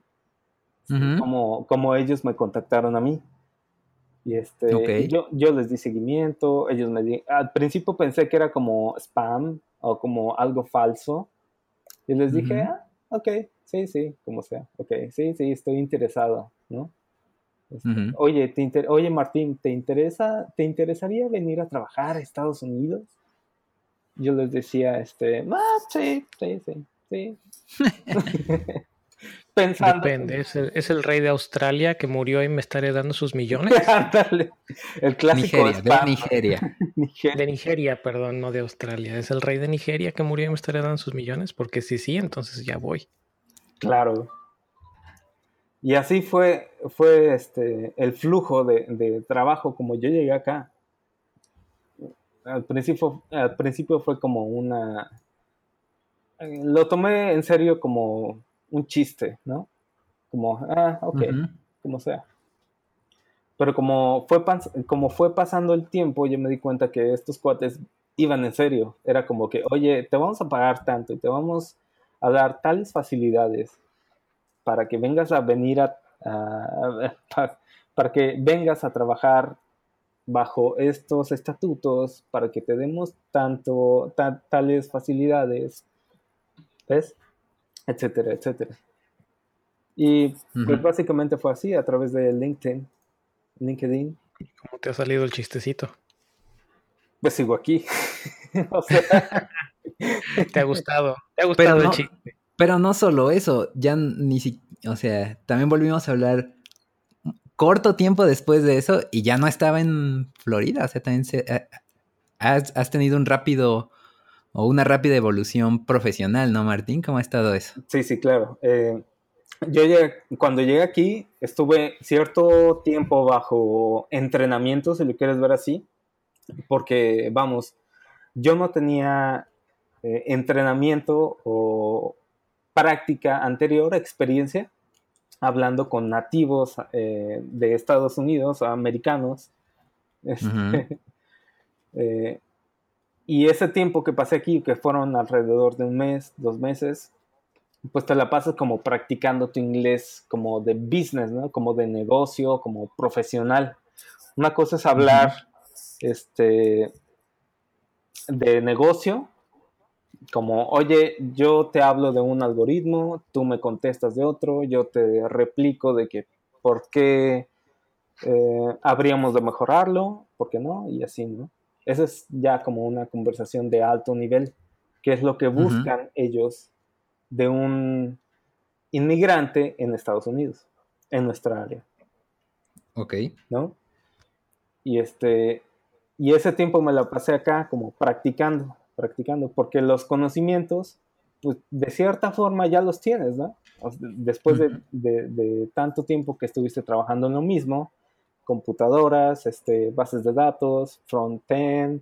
como, como ellos me contactaron a mí. Y este, yo, yo les di seguimiento, ellos me di, al principio pensé que era como spam o como algo falso. Y les dije, ah, ok, sí, sí, como sea, ok, sí, sí, estoy interesado, ¿no? Este, oye, te oye, Martín, ¿te interesa, te interesaría venir a trabajar a Estados Unidos? Yo les decía, este, ah, sí, sí, sí, sí. (laughs) (laughs) Depende, ¿Es el, rey de Australia que murió y me estaré dando sus millones. (laughs) el clásico Nigeria, de (laughs) Nigeria. De Nigeria, perdón, no de Australia. Es el rey de Nigeria que murió y me estaré dando sus millones, porque si sí, entonces ya voy. Claro. Y así fue, fue este, el flujo de, trabajo como yo llegué acá. al principio, al principio fue como una... Lo tomé en serio como un chiste, ¿no? Como, ah, ok, como sea. Pero como fue, como fue pasando el tiempo, yo me di cuenta que estos cuates iban en serio. Era como que, oye, te vamos a pagar tanto y te vamos a dar tales facilidades para que vengas a venir a, (laughs) para que vengas a trabajar bajo estos estatutos, para que te demos tanto, tales facilidades, ¿ves? Etcétera, etcétera. Y pues básicamente fue así a través de LinkedIn. LinkedIn. ¿Cómo te ha salido el chistecito? Pues sigo aquí. (laughs) (laughs) te ha gustado, te ha gustado pero el chiste. Pero no solo eso, ya ni siquiera, o sea, también volvimos a hablar corto tiempo después de eso y ya no estaba en Florida, o sea, también eh, has, tenido un rápido o una rápida evolución profesional, ¿no, Martín? ¿Cómo ha estado eso? Sí, sí, claro. Eh, yo llegué, cuando llegué aquí, estuve cierto tiempo bajo entrenamiento, si lo quieres ver así, porque, vamos, yo no tenía eh, entrenamiento o práctica anterior, experiencia, hablando con nativos eh, de Estados Unidos, americanos. Este, (laughs) eh, y ese tiempo que pasé aquí, que fueron alrededor de un mes, dos meses, pues te la pasas como practicando tu inglés como de business, ¿no? Como de negocio, como profesional. Una cosa es hablar este, de negocio, como, oye, yo te hablo de un algoritmo, tú me contestas de otro, yo te replico de que por qué eh, habríamos de mejorarlo, por qué no, y así, ¿no? Esa es ya como una conversación de alto nivel, que es lo que buscan ellos de un inmigrante en Estados Unidos, en nuestra área. Ok. ¿No? Y este, y ese tiempo me lo pasé acá como practicando, practicando, porque los conocimientos, pues de cierta forma ya los tienes, ¿no? Después de, tanto tiempo que estuviste trabajando en lo mismo, computadoras, este, bases de datos, front-end,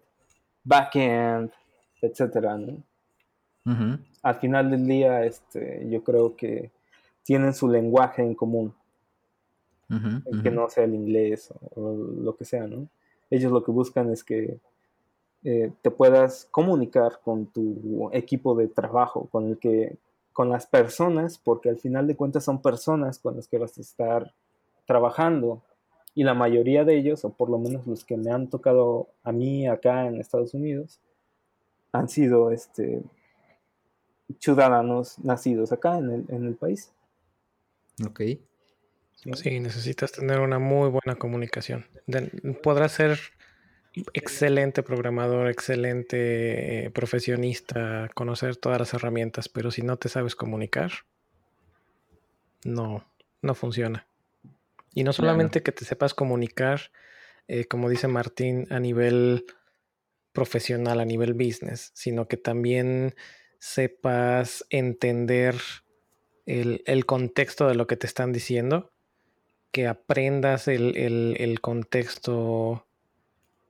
back-end, etcétera, ¿no? al final del día, este, yo creo que tienen su lenguaje en común. que no sea el inglés o, lo que sea, ¿no? Ellos lo que buscan es que eh, te puedas comunicar con tu equipo de trabajo, con el que, con las personas, porque al final de cuentas son personas con las que vas a estar trabajando. Y la mayoría de ellos, o por lo menos los que me han tocado a mí acá en Estados Unidos, han sido este, ciudadanos nacidos acá en el, en el país. Ok. Sí, necesitas tener una muy buena comunicación. podrás ser excelente programador, excelente eh, profesionista, conocer todas las herramientas, pero si no te sabes comunicar, no, no funciona. Y no solamente que te sepas comunicar, eh, como dice Martín, a nivel profesional, a nivel business, sino que también sepas entender el, contexto de lo que te están diciendo, que aprendas el, contexto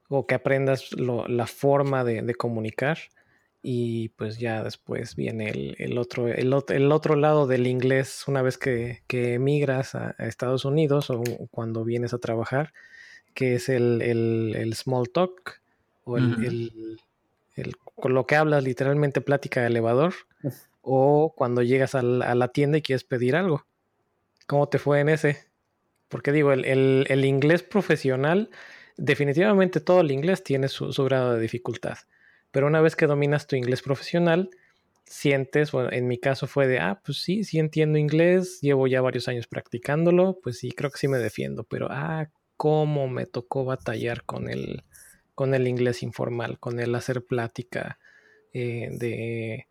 o que aprendas la forma de, comunicar y pues ya después viene el, otro, el, otro lado del inglés una vez que, que emigras a, Estados Unidos o cuando vienes a trabajar, que es el, small talk o el, con lo que hablas literalmente plática de elevador o cuando llegas a la, tienda y quieres pedir algo. ¿Cómo te fue en ese? Porque digo, el, inglés profesional, definitivamente todo el inglés tiene su, grado de dificultad. Pero una vez que dominas tu inglés profesional, sientes, en mi caso fue de, ah, pues sí, sí entiendo inglés, llevo ya varios años practicándolo, pues sí, creo que sí me defiendo, pero, ah, cómo me tocó batallar con el, con el inglés informal, con el hacer plática eh, de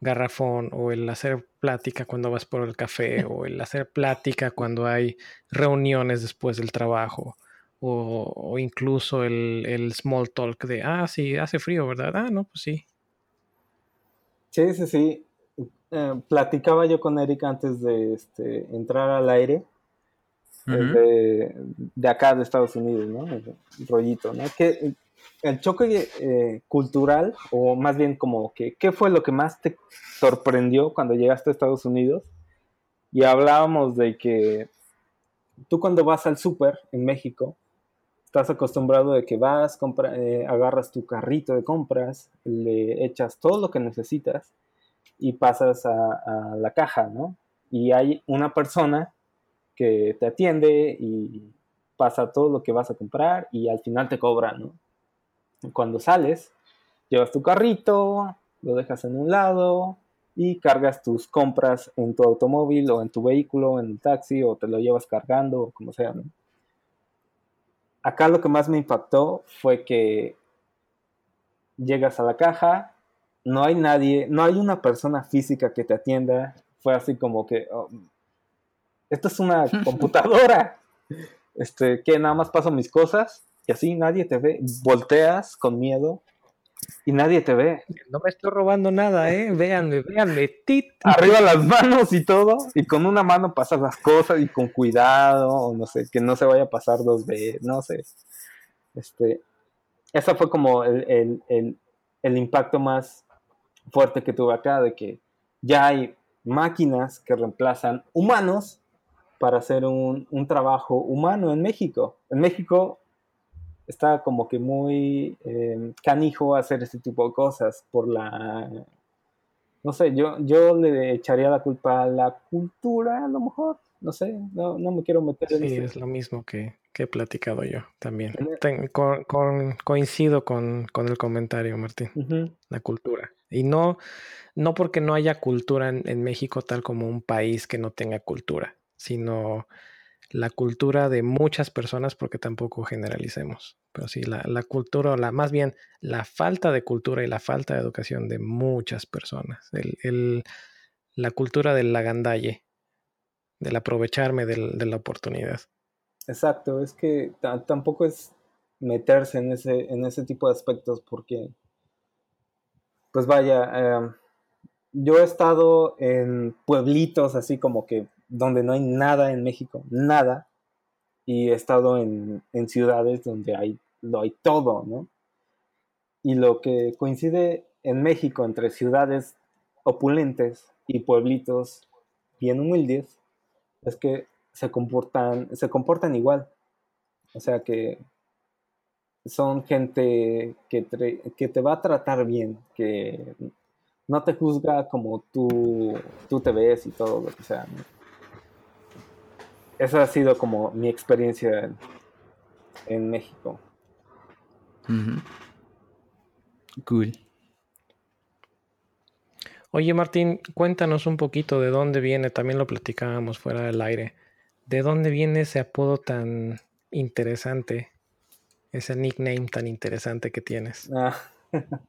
garrafón o el hacer plática cuando vas por el café o el hacer plática cuando hay reuniones después del trabajo o, incluso el, small talk de, ah, sí, hace frío, ¿verdad? Ah, no, pues sí. Sí, sí, sí. Eh, platicaba yo con Erika antes de este, entrar al aire de, acá de Estados Unidos, ¿no? El rollito, ¿no? Que el choque eh, cultural, o más bien como que, ¿qué fue lo que más te sorprendió cuando llegaste a Estados Unidos? Y hablábamos de que tú cuando vas al súper en México, estás acostumbrado de que vas, compra, eh, agarras tu carrito de compras, le echas todo lo que necesitas y pasas a, a la caja, ¿no? Y hay una persona que te atiende y pasa todo lo que vas a comprar y al final te cobra, ¿no? Cuando sales, llevas tu carrito, lo dejas en un lado y cargas tus compras en tu automóvil o en tu vehículo, en el taxi o te lo llevas cargando o como sea. Acá lo que más me impactó fue que llegas a la caja, no hay nadie, no hay una persona física que te atienda. Fue así como que, oh, esto es una (laughs) computadora, este, que nada más paso mis cosas y así nadie te ve, volteas con miedo y nadie te ve. No me estoy robando nada, ¿eh? Véanme, véanme. Tit. Arriba las manos y todo, y con una mano pasas las cosas y con cuidado, o no sé, que no se vaya a pasar dos veces, no sé. Este, ese fue como el, el impacto más fuerte que tuve acá, de que ya hay máquinas que reemplazan humanos para hacer un, un trabajo humano en México. En México está como que muy eh, canijo hacer este tipo de cosas por la... No sé, yo, yo le echaría la culpa a la cultura, a lo mejor. No sé, no, no me quiero meter en Sí, es lo mismo que, que, he platicado yo también. con, con, coincido con, con, el comentario, Martín. La cultura. Y no, no porque no haya cultura en, en México tal como un país que no tenga cultura, sino la cultura de muchas personas, porque tampoco generalicemos, pero sí la, cultura, o la, más bien la falta de cultura y la falta de educación de muchas personas, el, la cultura del lagandalle, del aprovecharme de la oportunidad. Exacto, es que tampoco es meterse en ese, en ese tipo de aspectos porque, pues vaya, em, yo he estado en pueblitos así como que donde no hay nada en México, nada, y he estado en, ciudades donde hay, lo hay todo, ¿no? Y lo que coincide en México entre ciudades opulentes y pueblitos bien humildes es que se comportan, se comportan igual. O sea que son gente que te, que te va a tratar bien, que no te juzga como tú, tú te ves y todo lo que sea. ¿no? Esa ha sido como mi experiencia en, México. Cool. Oye Martín, cuéntanos un poquito de dónde viene, también lo platicábamos fuera del aire, de dónde viene ese apodo tan interesante, ese nickname tan interesante que tienes. Ah. (laughs)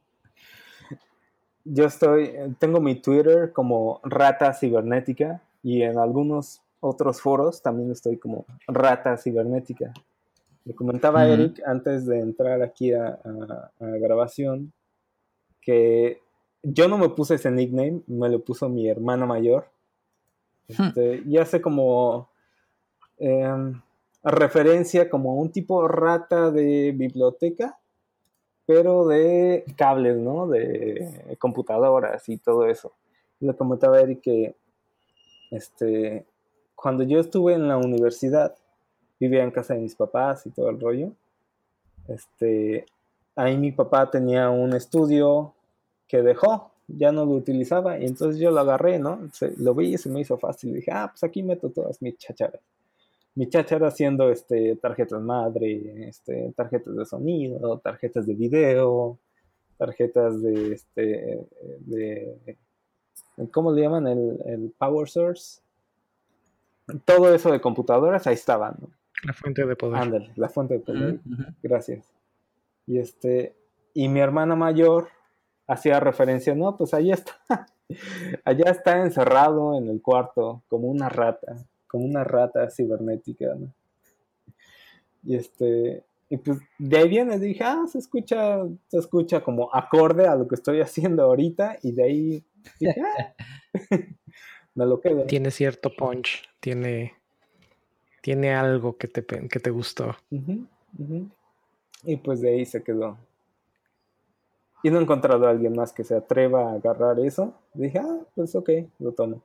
Yo estoy, tengo mi Twitter como Rata Cibernética y en algunos otros foros también estoy como rata cibernética. Le comentaba a Eric antes de entrar aquí a, grabación que yo no me puse ese nickname, me lo puso mi hermana mayor. Hmm. Este, y hace como em, referencia como un tipo rata de biblioteca, pero de cables, ¿no? De computadoras y todo eso. Le comentaba a Eric que este, cuando yo estuve en la universidad, vivía en casa de mis papás y todo el rollo. Este, ahí mi papá tenía un estudio que dejó, ya no lo utilizaba, y entonces yo lo agarré, ¿no? lo vi y se me hizo fácil. dije, ah, pues aquí meto todas mis chacharas. Mi chachara haciendo este, tarjetas madre, este, tarjetas de sonido, tarjetas de video, tarjetas de, este, de, ¿cómo le llaman? El, el power source todo eso de computadoras, ahí estaba, La fuente de poder. Ándale, la fuente de poder. Gracias. Y este, y mi hermana mayor hacía referencia, no, pues ahí está. (laughs) Allá está encerrado en el cuarto, como una rata, como una rata cibernética, ¿no? Y este, y pues de ahí viene, dije, ah, se escucha, se escucha como acorde a lo que estoy haciendo ahorita, y de ahí dije, ah". (laughs) me lo quedo. Tiene cierto punch, tiene, tiene algo que te, que te gustó. Y pues de ahí se quedó. Y no he encontrado a alguien más que se atreva a agarrar eso. Dije, ah, pues ok, lo tomo.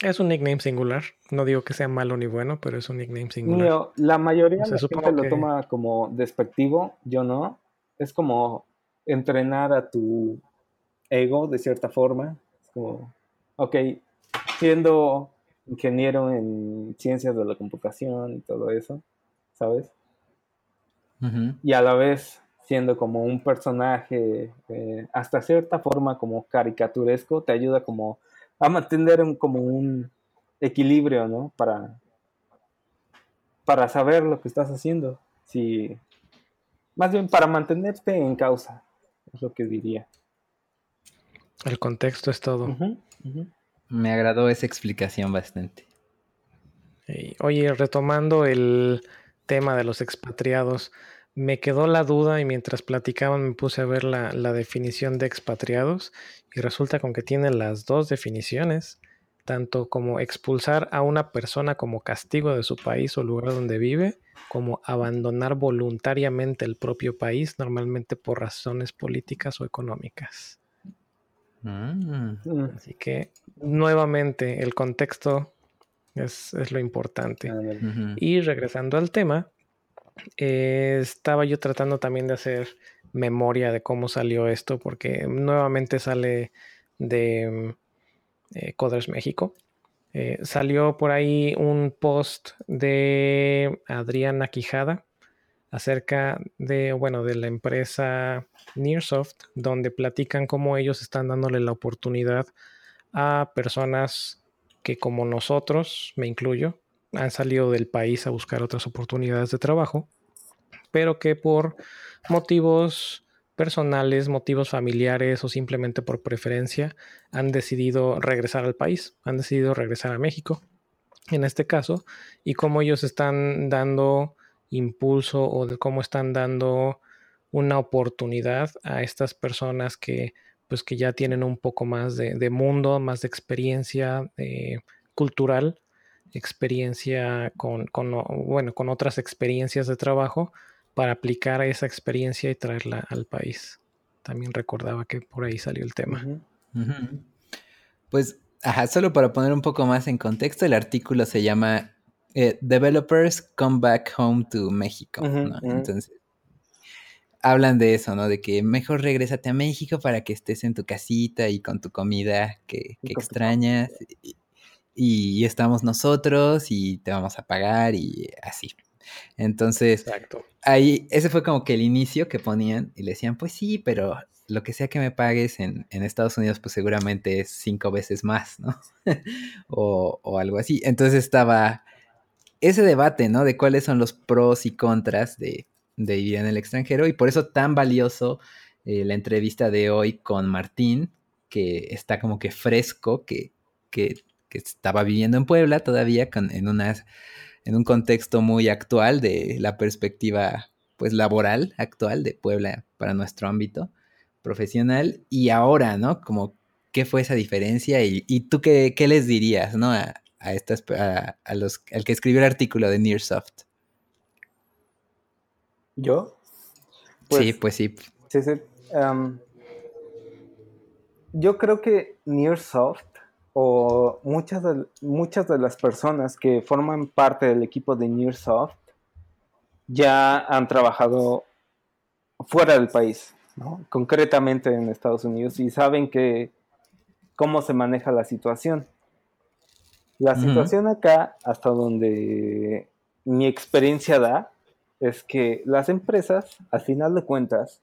Es un nickname singular. No digo que sea malo ni bueno, pero es un nickname singular. la mayoría de la gente lo toma como despectivo, yo no. Es como entrenar a tu ego de cierta forma. Es como, ok, siendo ingeniero en ciencias de la computación y todo eso, ¿sabes? Y a la vez siendo como un personaje eh, hasta cierta forma como caricaturesco, te ayuda como a mantener un, como un equilibrio, ¿no? Para, para saber lo que estás haciendo. Si, más bien para mantenerte en causa, es lo que diría. El contexto es todo. Me agradó esa explicación bastante. Oye, retomando el tema de los expatriados, me quedó la duda y mientras platicaban me puse a ver la, definición de expatriados y resulta con que tiene las dos definiciones, tanto como expulsar a una persona como castigo de su país o lugar donde vive, como abandonar voluntariamente el propio país, normalmente por razones políticas o económicas. Mm. Así que nuevamente el contexto es, lo importante. Y regresando al tema, eh, estaba yo tratando también de hacer memoria de cómo salió esto, porque nuevamente sale de eh, Coders México. Eh, salió por ahí un post de Adriana Quijada acerca de, bueno, de la empresa Nearsoft, donde platican cómo ellos están dándole la oportunidad a personas que como nosotros, me incluyo, han salido del país a buscar otras oportunidades de trabajo, pero que por motivos personales, motivos familiares o simplemente por preferencia han decidido regresar al país, han decidido regresar a México en este caso, y cómo ellos están dando impulso o de cómo están dando una oportunidad a estas personas que pues que ya tienen un poco más de, mundo, más de experiencia eh, cultural experiencia con, bueno, con otras experiencias de trabajo para aplicar esa experiencia y traerla al país. También recordaba que por ahí salió el tema. Pues, ajá, solo para poner un poco más en contexto, el artículo se llama eh, Developers Come Back Home to México. Entonces, hablan de eso, ¿no? De que mejor regrésate a México para que estés en tu casita y con tu comida que, que extrañas y estamos nosotros y te vamos a pagar y así. Entonces, ahí, ese fue como que el inicio que ponían y le decían, pues sí, pero lo que sea que me pagues en, Estados Unidos, pues seguramente es cinco veces más, ¿no? (laughs) o, algo así. Entonces estaba ese debate, ¿no? De cuáles son los pros y contras de, vivir en el extranjero y por eso tan valioso eh, la entrevista de hoy con Martín, que está como que fresco, que, que estaba viviendo en Puebla todavía en, en un contexto muy actual de la perspectiva pues laboral actual de Puebla para nuestro ámbito profesional y ahora, ¿no? Como qué fue esa diferencia y, tú qué, les dirías, ¿no? Estas, a, los, al que escribió el artículo de Nearsoft. ¿Yo? sí, pues sí. Sí, sí. yo creo que Nearsoft o muchas de, muchas de las personas que forman parte del equipo de Nearsoft ya han trabajado fuera del país, concretamente en Estados Unidos, y saben que cómo se maneja la situación. La situación acá, hasta donde mi experiencia da, es que las empresas, al final de cuentas,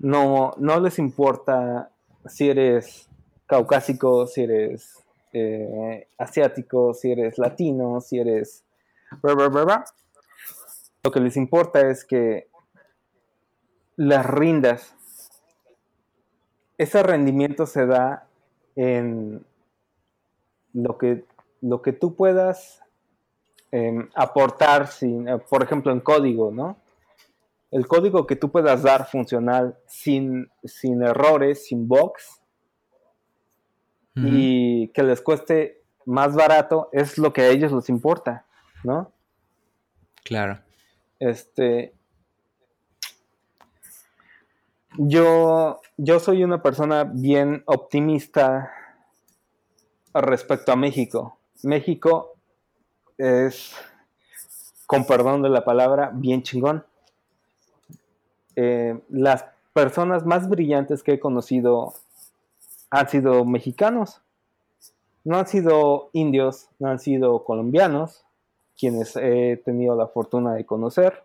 no, no les importa si eres caucásico, si eres eh, asiático, si eres latino, si eres... Lo que les importa es que las rindas, ese rendimiento se da en lo que, lo que tú puedas em, aportar, sin, eh, por ejemplo, en código, ¿no? El código que tú puedas dar funcional sin, sin errores, sin bugs, y que les cueste más barato es lo que a ellos les importa, ¿no? Claro. Este, yo, yo soy una persona bien optimista respecto a México. México es, con perdón de la palabra, bien chingón. Eh, las personas más brillantes que he conocido han sido mexicanos. No han sido indios, no han sido colombianos, quienes he tenido la fortuna de conocer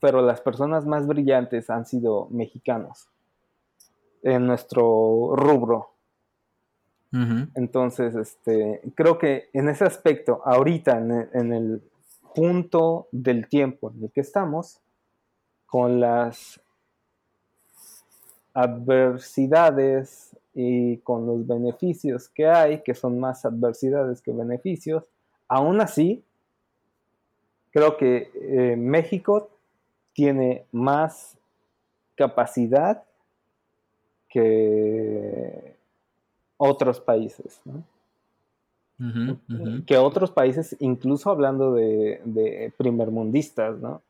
pero las personas más brillantes han sido mexicanos en nuestro rubro. Entonces, este, creo que en ese aspecto, ahorita, en el, punto del tiempo en el que estamos, con las adversidades y con los beneficios que hay, que son más adversidades que beneficios, aún así, creo que eh, México tiene más capacidad que otros países, ¿no? Que otros países, incluso hablando de, de primermundistas, ¿no?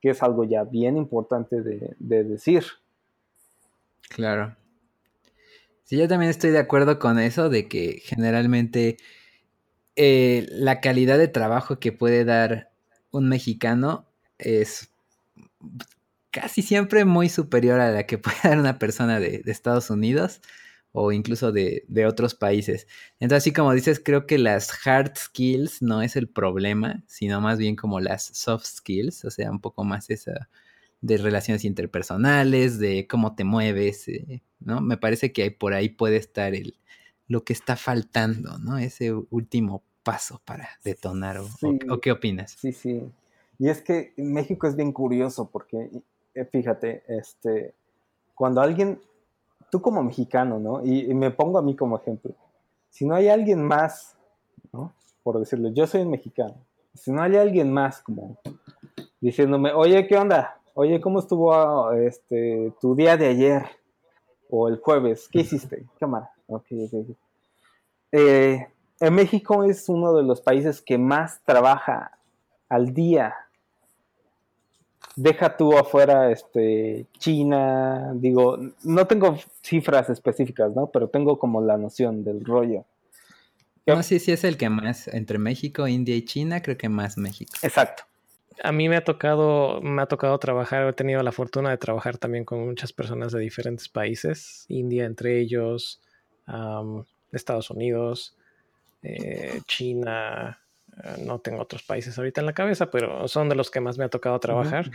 Que es algo ya bien importante de, decir. Claro. Sí, yo también estoy de acuerdo con eso, de que generalmente eh, la calidad de trabajo que puede dar un mexicano es casi siempre muy superior a la que puede (laughs) dar una persona de, Estados Unidos o incluso de, otros países. Entonces, así como dices, creo que las hard skills no es el problema, sino más bien como las soft skills, o sea, un poco más esa de relaciones interpersonales, de cómo te mueves, eh, ¿no? Me parece que por ahí puede estar el, lo que está faltando, ¿no? Ese último paso para detonar, o qué opinas? Sí, sí. Y es que México es bien curioso porque, eh, fíjate, este, cuando alguien, tú como mexicano, ¿no? Y, me pongo a mí como ejemplo, si no hay alguien más, ¿no? Por decirlo, yo soy un mexicano, si no hay alguien más como diciéndome, oye, ¿qué onda? Oye, ¿cómo estuvo este, tu día de ayer? O el jueves, ¿qué hiciste? Cámara. Okay, okay. Eh, en México es uno de los países que más trabaja al día deja tú afuera este China, digo, no tengo cifras específicas, ¿no? Pero tengo como la noción del rollo. No, sí, sí es el que más, entre México, India y China, creo que más México. Exacto. A mí me ha tocado, me ha tocado trabajar, he tenido la fortuna de trabajar también con muchas personas de diferentes países, India entre ellos, Estados Unidos, eh, China, no tengo otros países ahorita en la cabeza, pero son de los que más me ha tocado trabajar.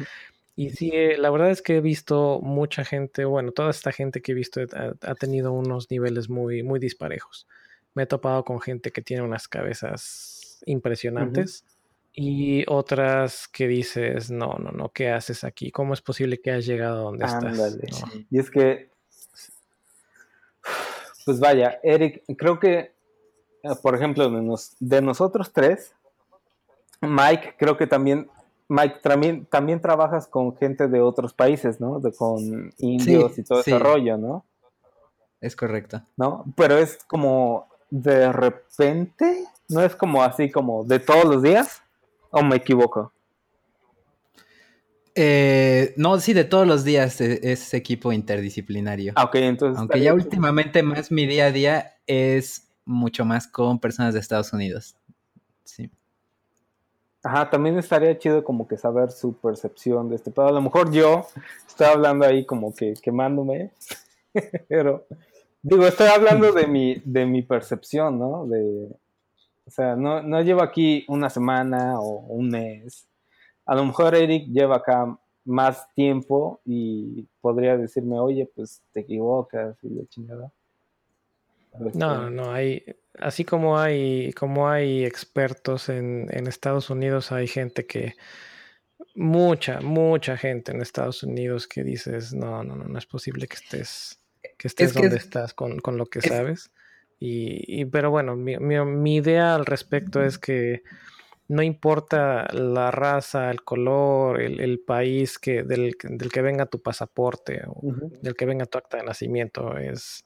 Y sí, eh, la verdad es que he visto mucha gente, bueno, toda esta gente que he visto ha, tenido unos niveles muy, muy disparejos. Me he topado con gente que tiene unas cabezas impresionantes y otras que dices, no, no, no, ¿qué haces aquí? ¿Cómo es posible que hayas llegado a donde estás? Y es que, (sighs) pues vaya, Eric, creo que eh, por ejemplo, de, nosotros tres, Mike, creo que también, Mike, también, también trabajas con gente de otros países, ¿no? De, con indios y todo ese rollo, ¿no? Es correcto. ¿No? Pero es como de repente, no es como así como de todos los días, o me equivoco. Eh, no, sí, de todos los días e, es, equipo interdisciplinario. Ah, entonces. Aunque ya últimamente más mi día a día es mucho más con personas de Estados Unidos. Sí. Ajá, también estaría chido como que saber su percepción de este pero A lo mejor yo estoy hablando ahí como que quemándome, (laughs) pero digo, estoy hablando de mi, de mi percepción, ¿no? De, o sea, no, no llevo aquí una semana o un mes. A lo mejor Eric lleva acá más tiempo y podría decirme, oye, pues te equivocas y de chingada. No, no, hay, así como hay, como hay expertos en, Estados Unidos, hay gente que, mucha, mucha gente en Estados Unidos que dices, no, no, no, no es posible que estés, que estés donde estás con, lo que sabes. Y, pero bueno, mi, mi, idea al respecto es que no importa la raza, el color, el, país que, del, del, que venga tu pasaporte o del que venga tu acta de nacimiento, es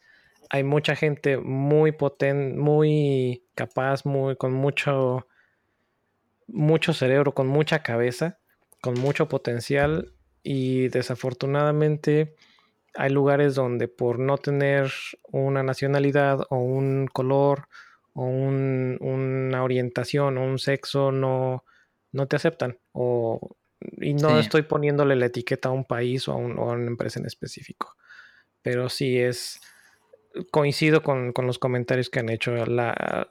hay mucha gente muy potente, muy capaz, muy con mucho mucho cerebro, con mucha cabeza con mucho potencial y desafortunadamente hay lugares donde por no tener una nacionalidad o un color o una orientación o un sexo no, no te aceptan. O, y no estoy poniéndole la etiqueta a un país o a, una empresa en específico. Pero sí es, coincido con, los comentarios que han hecho.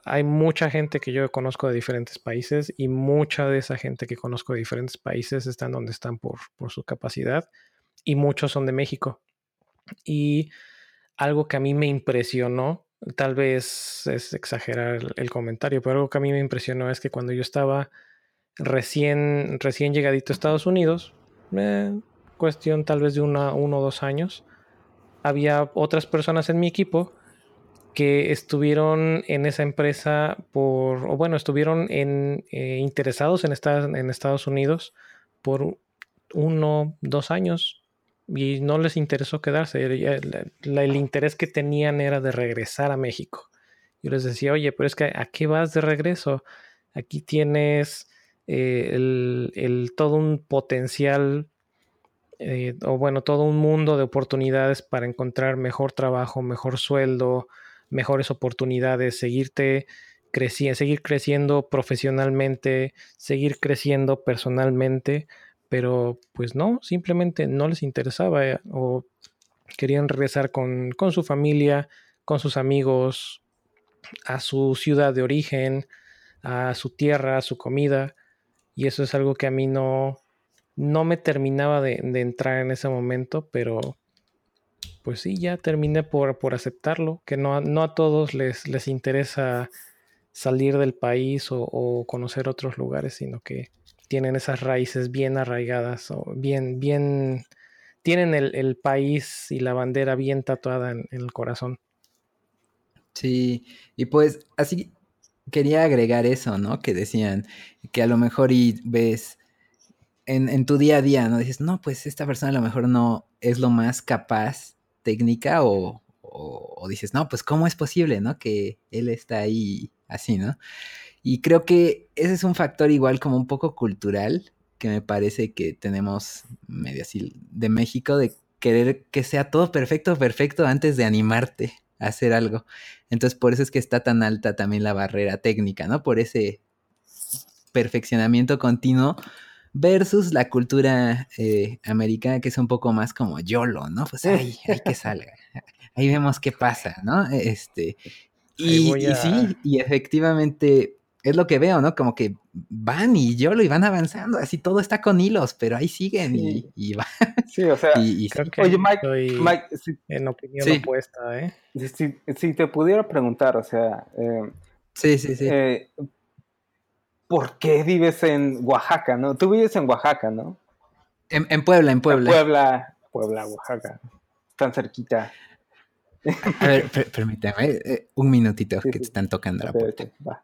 hay mucha gente que yo conozco de diferentes países y mucha de esa gente que conozco de diferentes países están donde están por, por su capacidad y muchos son de México. Y algo que a mí me impresionó, tal vez es exagerar el, comentario, pero algo que a mí me impresionó es que cuando yo estaba recién, recién llegadito a Estados Unidos, eh, cuestión tal vez de una, uno o dos años, había otras personas en mi equipo que estuvieron en esa empresa por, o bueno, estuvieron en, eh, interesados en estar en Estados Unidos por uno, dos años, y no les interesó quedarse. El, interés que tenían era de regresar a México. Yo les decía, oye, pero es que ¿a qué vas de regreso? Aquí tienes eh, el, todo un potencial, eh, o bueno, todo un mundo de oportunidades para encontrar mejor trabajo, mejor sueldo, mejores oportunidades, seguirte creciendo, seguir creciendo profesionalmente, seguir creciendo personalmente pero pues no, simplemente no les interesaba eh, o querían regresar con, su familia, con sus amigos, a su ciudad de origen, a su tierra, a su comida, y eso es algo que a mí no, no me terminaba de, entrar en ese momento, pero pues sí, ya terminé por, por aceptarlo, que no, no, a todos les, les interesa salir del país o, conocer otros lugares, sino que tienen esas raíces bien arraigadas o bien, bien, tienen el, país y la bandera bien tatuada en, el corazón. Sí, y pues así quería agregar eso, ¿no? Que decían que a lo mejor y ves en, tu día a día, ¿no? Dices, no, pues esta persona a lo mejor no es lo más capaz técnica o, o dices, no, pues cómo es posible, ¿no? Que él está ahí así, ¿no? Y creo que ese es un factor igual como un poco cultural que me parece que tenemos medio así de México, de querer que sea todo perfecto, perfecto antes de animarte a hacer algo. Entonces por eso es que está tan alta también la barrera técnica, ¿no? Por ese perfeccionamiento continuo versus la cultura eh, americana que es un poco más como YOLO, ¿no? Pues ahí, hay que salga. Ahí vemos qué pasa, ¿no? Este, y, y, sí, y efectivamente es lo que veo, ¿no? Como que van y yo lo iban avanzando, así todo está con hilos, pero ahí siguen y, y van. Sí, o sea, (laughs) oye, Mike, Mike en opinión opuesta, ¿eh? Si, te pudiera preguntar, o sea, eh, sí, sí, sí. Eh, ¿Por qué vives en Oaxaca, no? Tú vives en Oaxaca, ¿no? En, Puebla, en Puebla. Puebla, Puebla, Oaxaca, tan cerquita. A ver, permítame eh, un minutito que te están tocando la puerta. Va.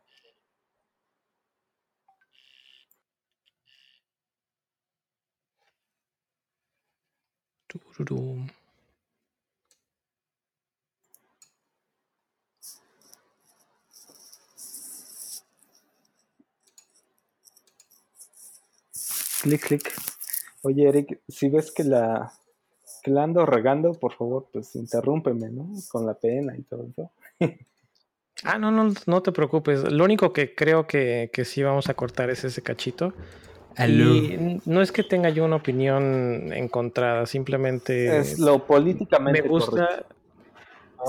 Clic, clic. Oye, Eric, si ves que la, que la ando regando, por favor, pues interrúmpeme, ¿no? Con la pena y todo eso. (laughs) ah, no, no, no te preocupes. Lo único que creo que, que sí vamos a cortar es ese cachito. Y no es que tenga yo una opinión encontrada, simplemente. Es lo políticamente Me gusta.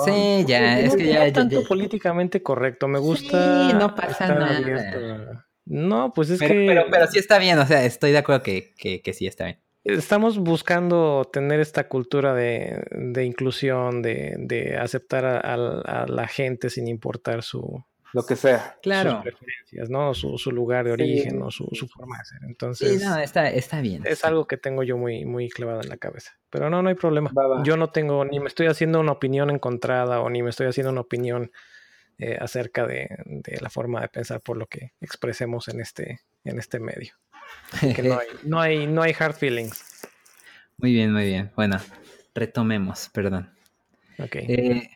Sí, ya, es que ya. tanto políticamente correcto, me gusta. Sí, no pasa nada. No, pues es que. Pero, pero sí está bien, o sea, estoy de acuerdo que, que, sí está bien. Estamos buscando tener esta cultura de, de inclusión, de, de aceptar a la gente sin importar su, lo que sea. Claro. Sus preferencias, ¿no? Su, su lugar de origen o su, su, forma de ser. Entonces. Sí, no, está, está bien. Es algo que tengo yo muy, muy clavado en la cabeza. Pero no, no hay problema. Yo no tengo, ni me estoy haciendo una opinión encontrada o ni me estoy haciendo una opinión eh, acerca de, de, la forma de pensar por lo que expresemos en este, en este medio. Que no hay, no hay, no hay hard feelings. Muy bien, muy bien. Bueno, retomemos, perdón. Ok. Eh,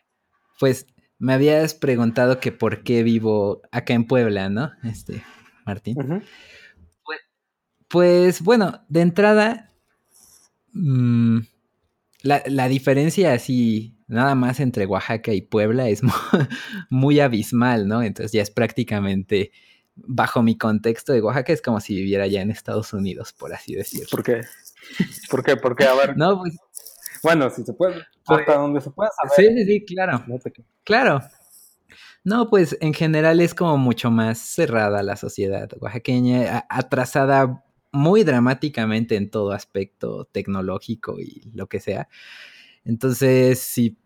pues me habías preguntado que por qué vivo acá en Puebla, ¿no? Este, Martín. Pues bueno, de entrada, mm, la, diferencia así, nada más entre Oaxaca y Puebla es (laughs) muy, abismal, ¿no? Entonces ya es prácticamente, bajo mi contexto de Oaxaca, es como si viviera ya en Estados Unidos, por así decirlo. ¿Por qué? ¿Por qué? Porque, a ver. No, pues. Bueno, si se puede, pues, hasta donde se pueda saber. Sí, sí, sí, claro. Claro. No, pues en general es como mucho más cerrada la sociedad oaxaqueña, atrasada muy dramáticamente en todo aspecto tecnológico y lo que sea. Entonces, sí,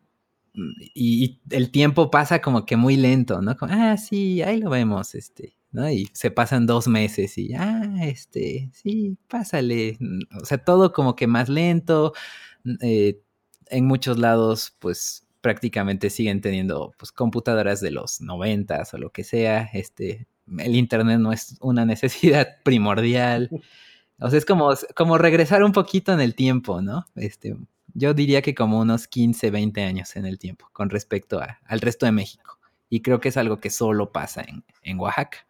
y, el tiempo pasa como que muy lento, ¿no? Como, ah, sí, ahí lo vemos, este, ¿no? Y se pasan dos meses y, ah, este, sí, pásale. O sea, todo como que más lento. Eh, en muchos lados, pues prácticamente siguen teniendo pues, computadoras de los noventas o lo que sea. Este, el internet no es una necesidad (laughs) primordial. O sea, es como, como regresar un poquito en el tiempo, ¿no? Este, yo diría que como unos 15, 20 años en el tiempo con respecto al resto de México. Y creo que es algo que solo pasa en, en Oaxaca.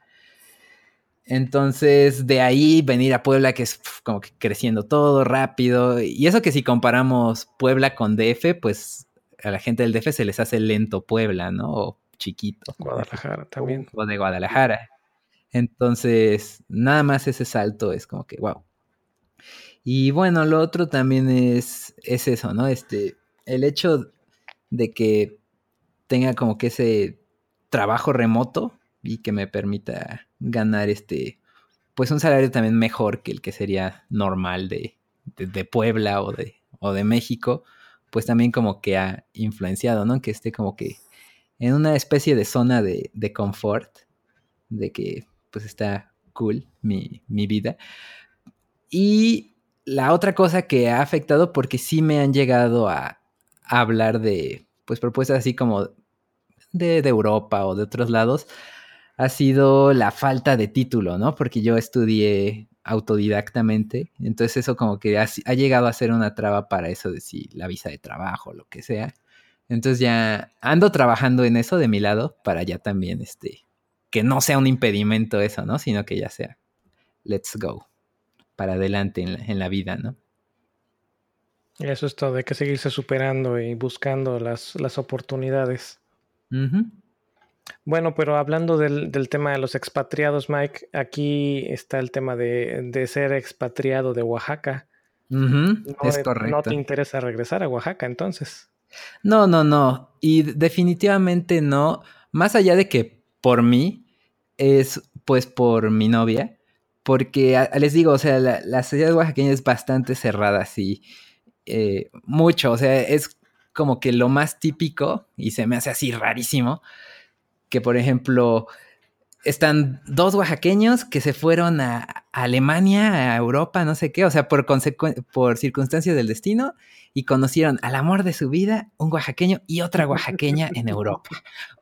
Entonces, de ahí venir a Puebla, que es como que creciendo todo rápido. Y eso que si comparamos Puebla con DF, pues a la gente del DF se les hace lento Puebla, ¿no? O chiquito. Guadalajara también. O de Guadalajara. Entonces, nada más ese salto es como que, wow. Y bueno, lo otro también es, es eso, ¿no? Este, el hecho de que tenga como que ese trabajo remoto y que me permita ganar este, pues un salario también mejor que el que sería normal de, de Puebla o de, o de México pues también como que ha influenciado, ¿no? Que esté como que en una especie de zona de, confort, de que pues está cool mi, vida. Y la otra cosa que ha afectado, porque sí me han llegado a, hablar de, pues propuestas así como de, Europa o de otros lados, ha sido la falta de título, ¿no? Porque yo estudié autodidactamente. Entonces eso como que ha, llegado a ser una traba para eso de si la visa de trabajo, lo que sea. Entonces ya ando trabajando en eso de mi lado para ya también, este, que no sea un impedimento eso, ¿no? Sino que ya sea, let's go, para adelante en la, vida, ¿no? Eso es todo, hay que seguirse superando y buscando las, las oportunidades. Bueno, pero hablando del, tema de los expatriados, Mike, aquí está el tema de, ser expatriado de Oaxaca. es correcto. No te interesa regresar a Oaxaca, entonces. No, no, no. Y definitivamente no. Más allá de que por mí, es pues por mi novia. Porque les digo, o sea, la, la sociedad oaxaqueña es bastante cerrada, así. Eh, mucho, o sea, es como que lo más típico y se me hace así rarísimo que por ejemplo están dos oaxaqueños que se fueron a, Alemania, a Europa, no sé qué, o sea, por, por circunstancias del destino, y conocieron al amor de su vida, un oaxaqueño y otra (laughs) oaxaqueña en Europa.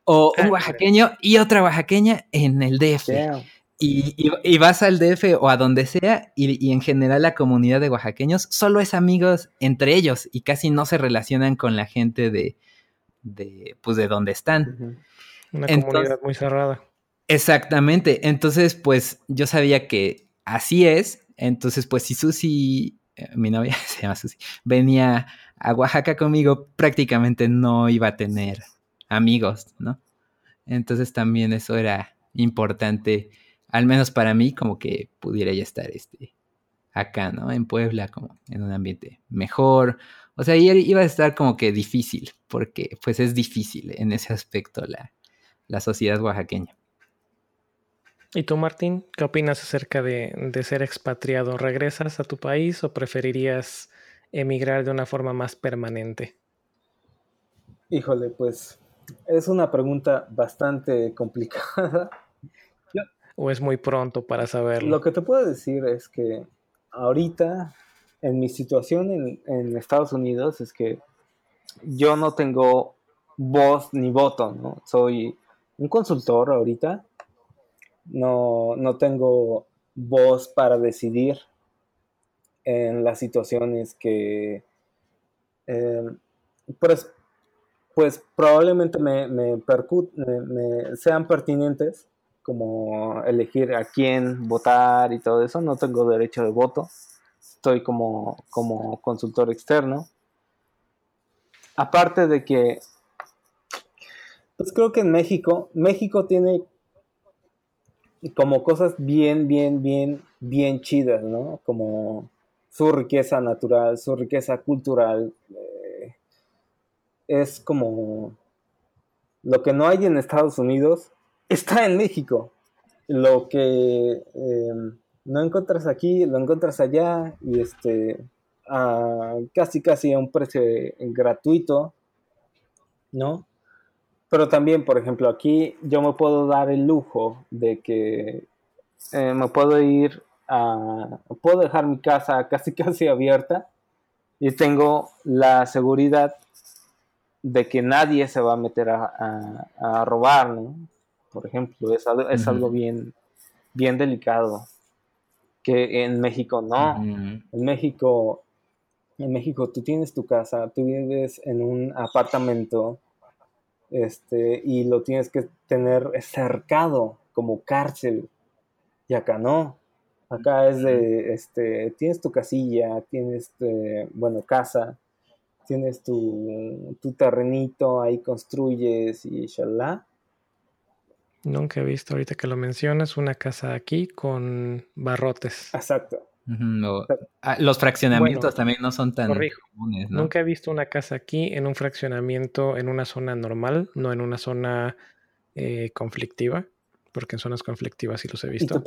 O un oaxaqueño y otra oaxaqueña en el DF. Y, vas al DF o a donde sea, y, en general la comunidad de oaxaqueños solo es amigos entre ellos y casi no se relacionan con la gente de, de pues de donde están. Una comunidad muy cerrada. Exactamente. Entonces, pues yo sabía que así es. Entonces, pues si Susi, eh, mi novia (laughs) se llama Susi, venía a Oaxaca conmigo, prácticamente no iba a tener amigos, ¿no? Entonces también eso era importante, al menos para mí, como que pudiera ya estar este, acá, ¿no? En Puebla, como en un ambiente mejor. O sea, iba a estar como que difícil, porque pues es difícil en ese aspecto la, la sociedad oaxaqueña. ¿Y tú, Martín, qué opinas acerca de, ser expatriado? ¿Regresas a tu país o preferirías emigrar de una forma más permanente? Híjole, pues es una pregunta bastante complicada. ¿O es muy pronto para saberlo? Lo que te puedo decir es que ahorita, en mi situación en, Estados Unidos, es que yo no tengo voz ni voto, ¿no? Soy un consultor ahorita. No, no tengo voz para decidir en las situaciones que em, pues, pues, probablemente me, me, sean pertinentes como elegir a quién votar y todo eso, no tengo derecho de voto, estoy como, como consultor externo. Aparte de que, pues creo que en México, México tiene como cosas bien, bien, bien, bien chidas, ¿no? Como su riqueza natural, su riqueza cultural. Eh, es como lo que no hay en Estados Unidos, está en México. Lo que em, no encuentras aquí, lo encuentras allá y este casi casi a un precio gratuito, ¿no? Pero también, por ejemplo, aquí yo me puedo dar el lujo de que eh, me puedo ir a, puedo dejar mi casa casi (laughs) casi abierta y tengo la seguridad de que nadie se va a meter a, robar, ¿no? Por ejemplo, es, algo, es algo bien, bien delicado. Que en México no. En México, en México tú tienes tu casa, tú vives en un apartamento, este, y lo tienes que tener cercado como cárcel. Y acá no. Acá es de, este, tienes tu casilla, tienes, este, bueno, casa, tienes tu, tu terrenito, ahí construyes y shalá. Nunca he visto, ahorita que lo mencionas, una casa aquí con barrotes. Exacto. Ah, los fraccionamientos también no son tan comunes. Nunca he visto una casa aquí en un fraccionamiento en una zona normal, no en una zona eh, conflictiva, porque en zonas conflictivas sí los he visto.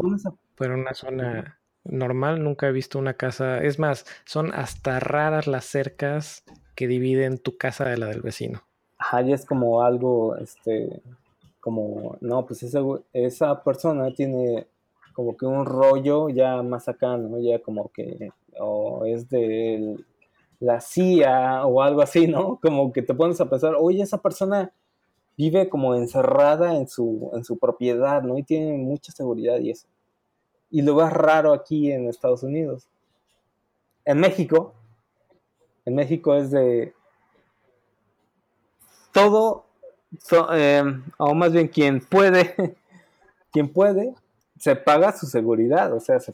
Pero en una zona normal nunca he visto una casa. Es más, son hasta raras las cercas que dividen tu casa de la del vecino. Ajá, y es como algo, este, como, no, pues esa, esa persona tiene como que un rollo ya más acá, ¿no? Ya como que, o es de la CIA o algo así, ¿no? Como que te pones a pensar, oye, esa persona vive como encerrada en su, en su propiedad, ¿no? Y tiene mucha seguridad y eso. Y lo ves raro aquí en Estados Unidos. En México, en México es de todo, eh, o más bien quien puede, (laughs) quien puede, se paga su seguridad, o sea, se,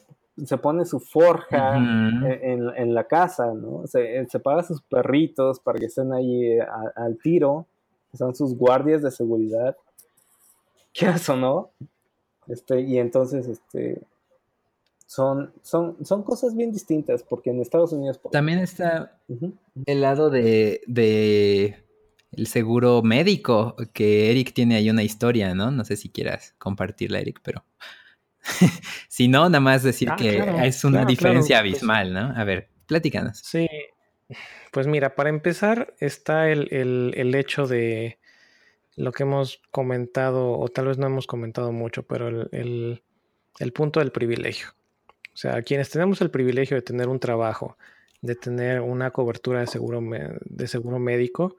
pone su forja en, la casa, ¿no? Se, se, paga sus perritos para que estén ahí eh, al tiro, son sus guardias de seguridad, (laughs) ¿qué o no? Este, y entonces, este, son, son, son cosas bien distintas, porque en Estados Unidos... También está el lado de, de el seguro médico, que Eric tiene ahí una historia, ¿no? No sé si quieras compartirla, Eric, pero... (laughs) si no, nada más decir ah, que es una diferencia pues abismal, ¿no? A ver, platícanos. Sí, pues mira, para empezar está el, el, hecho de lo que hemos comentado, o tal vez no hemos comentado mucho, pero el, el punto del privilegio. O sea, quienes tenemos el privilegio de tener un trabajo, de tener una cobertura de seguro, de seguro médico,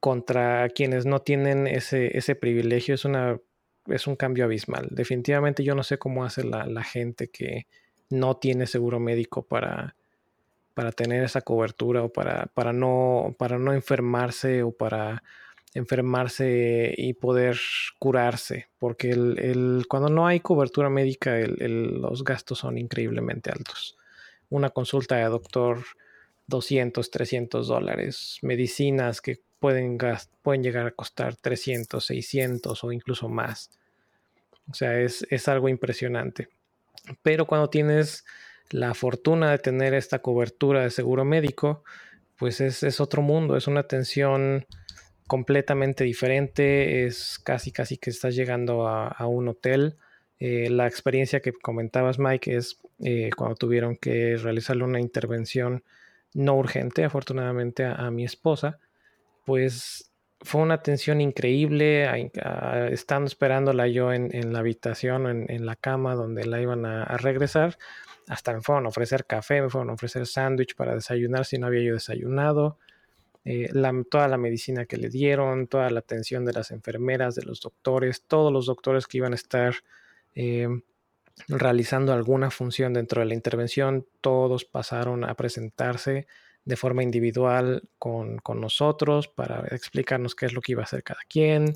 contra quienes no tienen ese, ese privilegio, es, una, es un cambio abismal. Definitivamente yo no sé cómo hace la, la gente que no tiene seguro médico para, para tener esa cobertura o para, para, no, para no enfermarse o para enfermarse y poder curarse, porque el, cuando no hay cobertura médica los gastos son increíblemente altos. Una consulta de doctor, 200, 300 dólares, medicinas que pueden, pueden llegar a costar 300, 600 o incluso más. O sea, es, es algo impresionante. Pero cuando tienes la fortuna de tener esta cobertura de seguro médico, pues es, es otro mundo, es una atención completamente diferente, es casi casi que estás llegando a, un hotel. Eh, la experiencia que comentabas, Mike, es eh, cuando tuvieron que realizarle una intervención no urgente, afortunadamente, a, mi esposa, pues fue una atención increíble, estando esperándola yo en, la habitación, en, en, la cama donde la iban a, regresar, hasta me fueron a ofrecer café, me fueron a ofrecer sándwich para desayunar si no había yo desayunado. Eh, toda la medicina que le dieron, toda la atención de las enfermeras, de los doctores, todos los doctores que iban a estar eh, realizando alguna función dentro de la intervención, todos pasaron a presentarse de forma individual con, nosotros para explicarnos qué es lo que iba a hacer cada quien.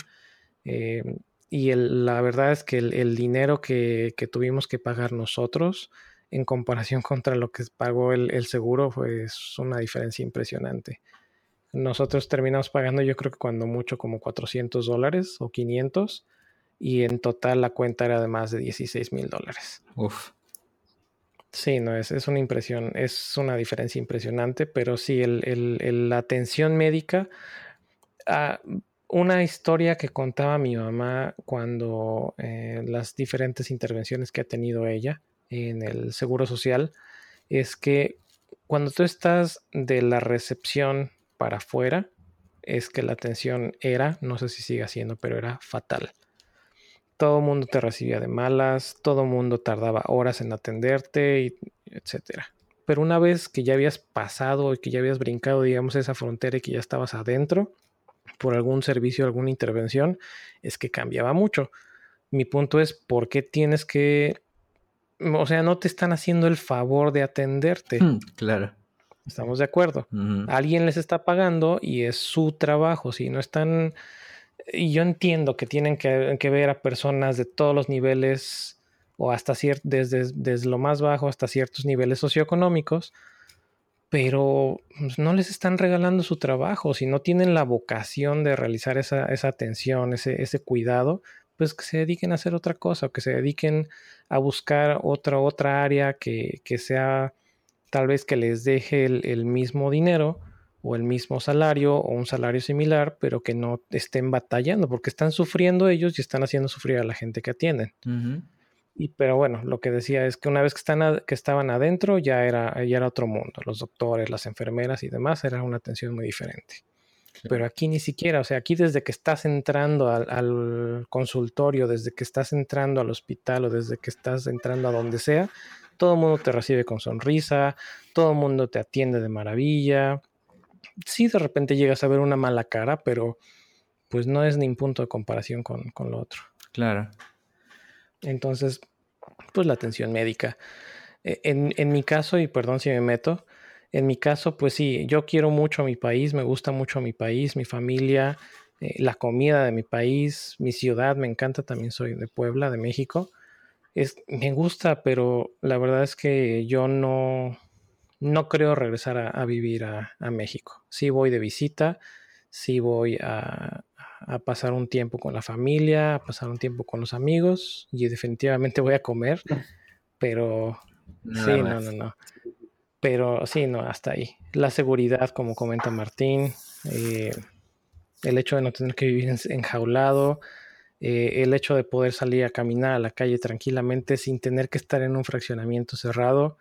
Eh, y la verdad es que el, dinero que, tuvimos que pagar nosotros en comparación (laughs) contra lo que pagó el, seguro fue una diferencia impresionante. Nosotros terminamos pagando yo creo que cuando mucho como 400 dólares o 500 y en total la cuenta era de más de 16 mil dólares. Uf. Sí, no, es, es una impresión, es una diferencia impresionante, pero sí, la atención médica, ah, una historia que contaba mi mamá cuando eh, las diferentes intervenciones que ha tenido ella en el Seguro Social, es que cuando tú estás de la recepción para afuera, es que la atención era, no sé si sigue siendo, pero era fatal todo el mundo te recibía de malas, todo el mundo tardaba horas en atenderte, etcétera. Pero una vez que ya habías pasado y que ya habías brincado, digamos, esa frontera y que ya estabas adentro por algún servicio, alguna intervención, es que cambiaba mucho. Mi punto es, ¿por qué tienes que... O sea, no te están haciendo el favor de atenderte. Hmm, claro. Estamos de acuerdo. Alguien les está pagando y es su trabajo. Si no están y yo entiendo que tienen que, ver a personas de todos los niveles o hasta desde, desde lo más bajo hasta ciertos niveles socioeconómicos, pero pues, no les están regalando su trabajo. Si no tienen la vocación de realizar esa, atención, ese, ese, cuidado, pues que se dediquen a hacer otra cosa o que se dediquen a buscar otra, otra área que, sea tal vez que les deje el mismo dinero o el mismo salario o un salario similar, pero que no estén batallando, porque están sufriendo ellos y están haciendo sufrir a la gente que atienden. Y pero bueno, lo que decía es que una vez que, están que estaban adentro ya era, ya era otro mundo. Los doctores, las enfermeras y demás era una atención muy diferente. Pero aquí ni siquiera, o sea, aquí desde que estás entrando al, al, consultorio, desde que estás entrando al hospital o desde que estás entrando a donde sea, todo el mundo te recibe con sonrisa, todo el mundo te atiende de maravilla, sí de repente llegas a ver una mala cara, pero pues no es ni un punto de comparación con, lo otro. Claro. Entonces, pues la atención médica. E, en, mi caso, y perdón si me meto, en mi caso, pues sí, yo quiero mucho a mi país, me gusta mucho mi país, mi familia, eh, la comida de mi país, mi ciudad, me encanta, también soy de Puebla, de México. Es, me gusta, pero la verdad es que yo no, no creo regresar a, vivir a, México. Sí voy de visita, sí voy a, pasar un tiempo con la familia, a pasar un tiempo con los amigos y definitivamente (laughs) voy a comer, pero sí, no, no, no. Pero sí, no, hasta ahí. La seguridad, como comenta Martín, eh, el hecho de no tener que vivir enjaulado, eh, el hecho de poder salir a caminar a la calle tranquilamente sin tener que estar en un fraccionamiento cerrado,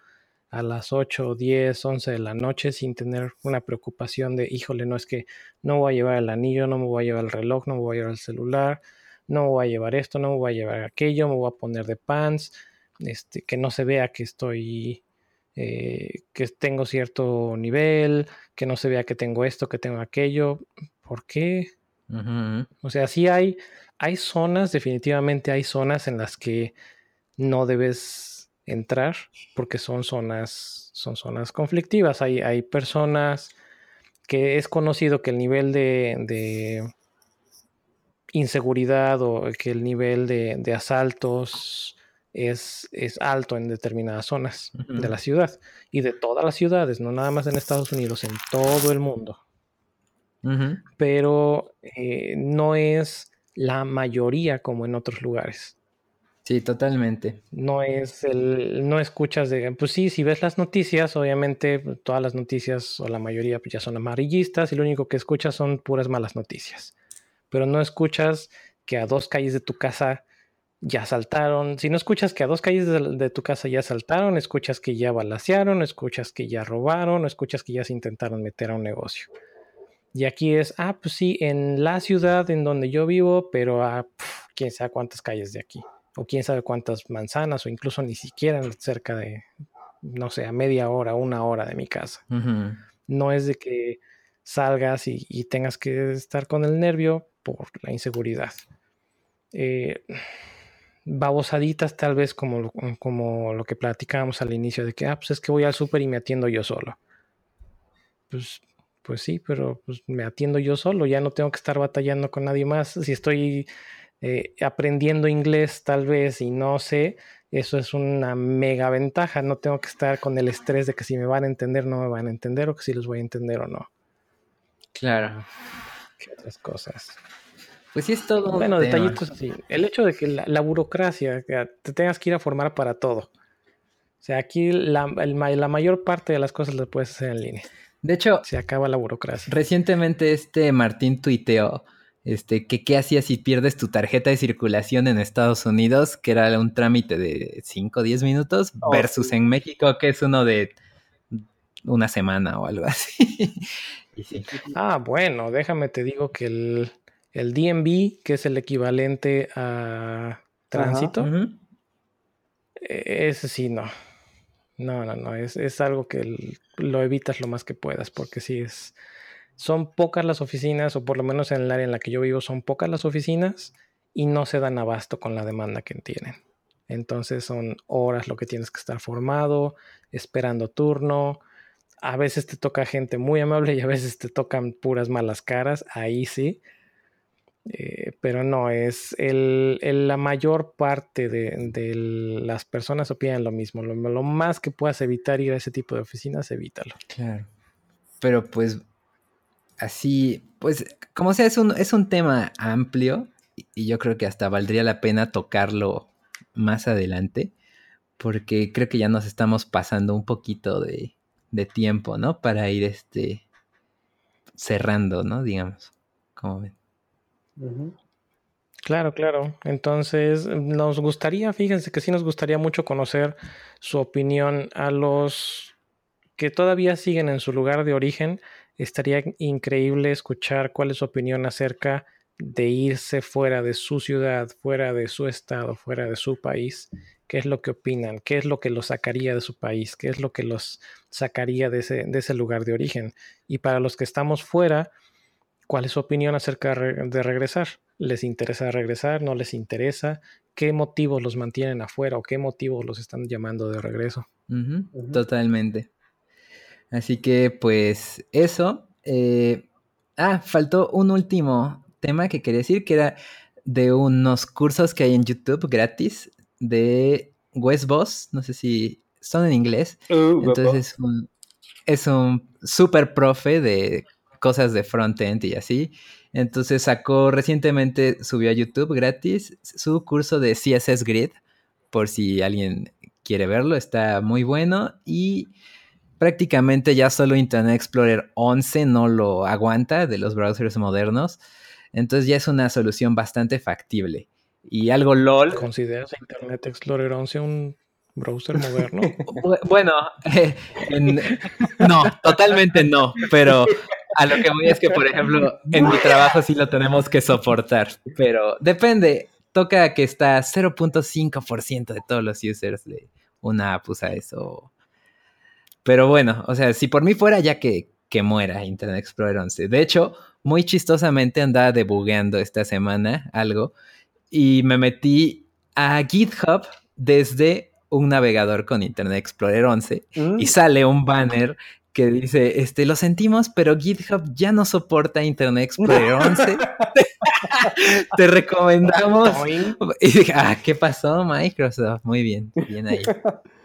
a las 8, 10, 11 de la noche sin tener una preocupación de, híjole, no es que no voy a llevar el anillo, no me voy a llevar el reloj, no me voy a llevar el celular, no me voy a llevar esto, no me voy a llevar aquello, me voy a poner de pants, este, que no se vea que estoy, eh, que tengo cierto nivel, que no se vea que tengo esto, que tengo aquello. ¿Por qué? O sea, sí hay, hay zonas, definitivamente hay zonas en las que no debes entrar porque son zonas, son zonas conflictivas. Hay, hay personas que es conocido que el nivel de, inseguridad o que el nivel de, asaltos es, es, alto en determinadas zonas de la ciudad y de todas las ciudades, no nada más en Estados Unidos, en todo el mundo. Pero eh, no es la mayoría como en otros lugares. Sí, totalmente. No es el, no escuchas de, pues sí, si ves las noticias, obviamente pues, todas las noticias o la mayoría ya son amarillistas y lo único que escuchas son puras malas noticias. Pero no escuchas que a dos calles de tu casa ya saltaron. Si no escuchas que a dos calles de, tu casa ya saltaron, escuchas que ya balacearon, escuchas que ya robaron, escuchas que ya se intentaron meter a un negocio. Y aquí es, ah, pues sí, en la ciudad en donde yo vivo, pero a quién sabe cuántas calles de aquí o quién sabe cuántas manzanas, o incluso ni siquiera cerca de, no sé, a media hora, una hora de mi casa. No es de que salgas y, tengas que estar con el nervio por la inseguridad. Eh, babosaditas tal vez como lo, como lo que platicábamos al inicio de que, ah, pues es que voy al súper y me atiendo yo solo. Pues, pues sí, pero pues me atiendo yo solo, ya no tengo que estar batallando con nadie más. Si estoy eh, aprendiendo inglés tal vez y no sé, eso es una mega ventaja. No tengo que estar con el estrés de que si me van a entender, no me van a entender o que si los voy a entender o no. Claro. ¿Qué otras cosas? Pues sí, es todo. Bueno, detallitos así. El hecho de que la, burocracia, que te tengas que ir a formar para todo. O sea, aquí la, la mayor parte de las cosas las puedes hacer en línea. De hecho, se acaba la burocracia. Recientemente este Martín tuiteó este, que qué hacías si pierdes tu tarjeta de circulación en Estados Unidos, que era un trámite de 5 o 10 minutos, oh, versus en México, que es uno de una semana o algo así. (laughs) Ah, bueno, déjame te digo que el, el DMV, que es el equivalente a tránsito, e, ese sí, no. No, no, no, es, es algo que lo evitas lo más que puedas, porque sí es son pocas las oficinas, o por lo menos en el área en la que yo vivo, son pocas las oficinas y no se dan abasto con la demanda que tienen. Entonces son horas lo que tienes que estar formado, esperando turno. A veces te toca gente muy amable y a veces te tocan puras malas caras, ahí sí. Eh, pero no, es el, la mayor parte de, las personas opinan lo mismo. Lo, lo, más que puedas evitar ir a ese tipo de oficinas, evítalo. Claro. Pero pues así, pues como sea, es un, es un tema amplio y yo creo que hasta valdría la pena tocarlo más adelante, porque creo que ya nos estamos pasando un poquito de, de tiempo, ¿no? Para ir este cerrando, ¿no? Digamos, como ven. Claro, claro. Entonces, nos gustaría, fíjense que sí nos gustaría mucho conocer su opinión a los que todavía siguen en su lugar de origen estaría increíble escuchar cuál es su opinión acerca de irse fuera de su ciudad, fuera de su estado, fuera de su país. ¿Qué es lo que opinan? ¿Qué es lo que los sacaría de su país? ¿Qué es lo que los sacaría de ese, de ese lugar de origen? Y para los que estamos fuera, ¿cuál es su opinión acerca de regresar? ¿Les interesa regresar? ¿No les interesa? ¿Qué motivos los mantienen afuera o qué motivos los están llamando de regreso? Totalmente. Así que pues eso. Eh, ah, faltó un último tema que quería decir, que era de unos cursos que hay en YouTube gratis de Wes Boss. No sé si son en inglés. Uh, Entonces es un, super profe de cosas de frontend y así. Entonces sacó recientemente, subió a YouTube gratis su curso de CSS Grid, por si alguien quiere verlo, está muy bueno. Y prácticamente ya solo Internet Explorer 11 no lo aguanta de los browsers modernos. Entonces ya es una solución bastante factible. Y algo LOL. ¿Consideras Internet Explorer 11 un browser moderno? (laughs) bueno, eh, no, totalmente no. Pero a lo que voy es que, por ejemplo, en mi trabajo sí lo tenemos que soportar. Pero depende. Toca que está 0.5% de todos los users de una app usa eso pero bueno, o sea, si por mí fuera ya que, que muera Internet Explorer 11. De hecho, muy chistosamente andaba debugueando esta semana algo y me metí a GitHub desde un navegador con Internet Explorer 11 y mm. sale un banner que dice, este, lo sentimos, pero GitHub ya no soporta Internet Explorer (laughs) 11. (laughs) Te recomendamos. Y dije, ah, ¿qué pasó, Microsoft? Muy bien, bien ahí. (laughs)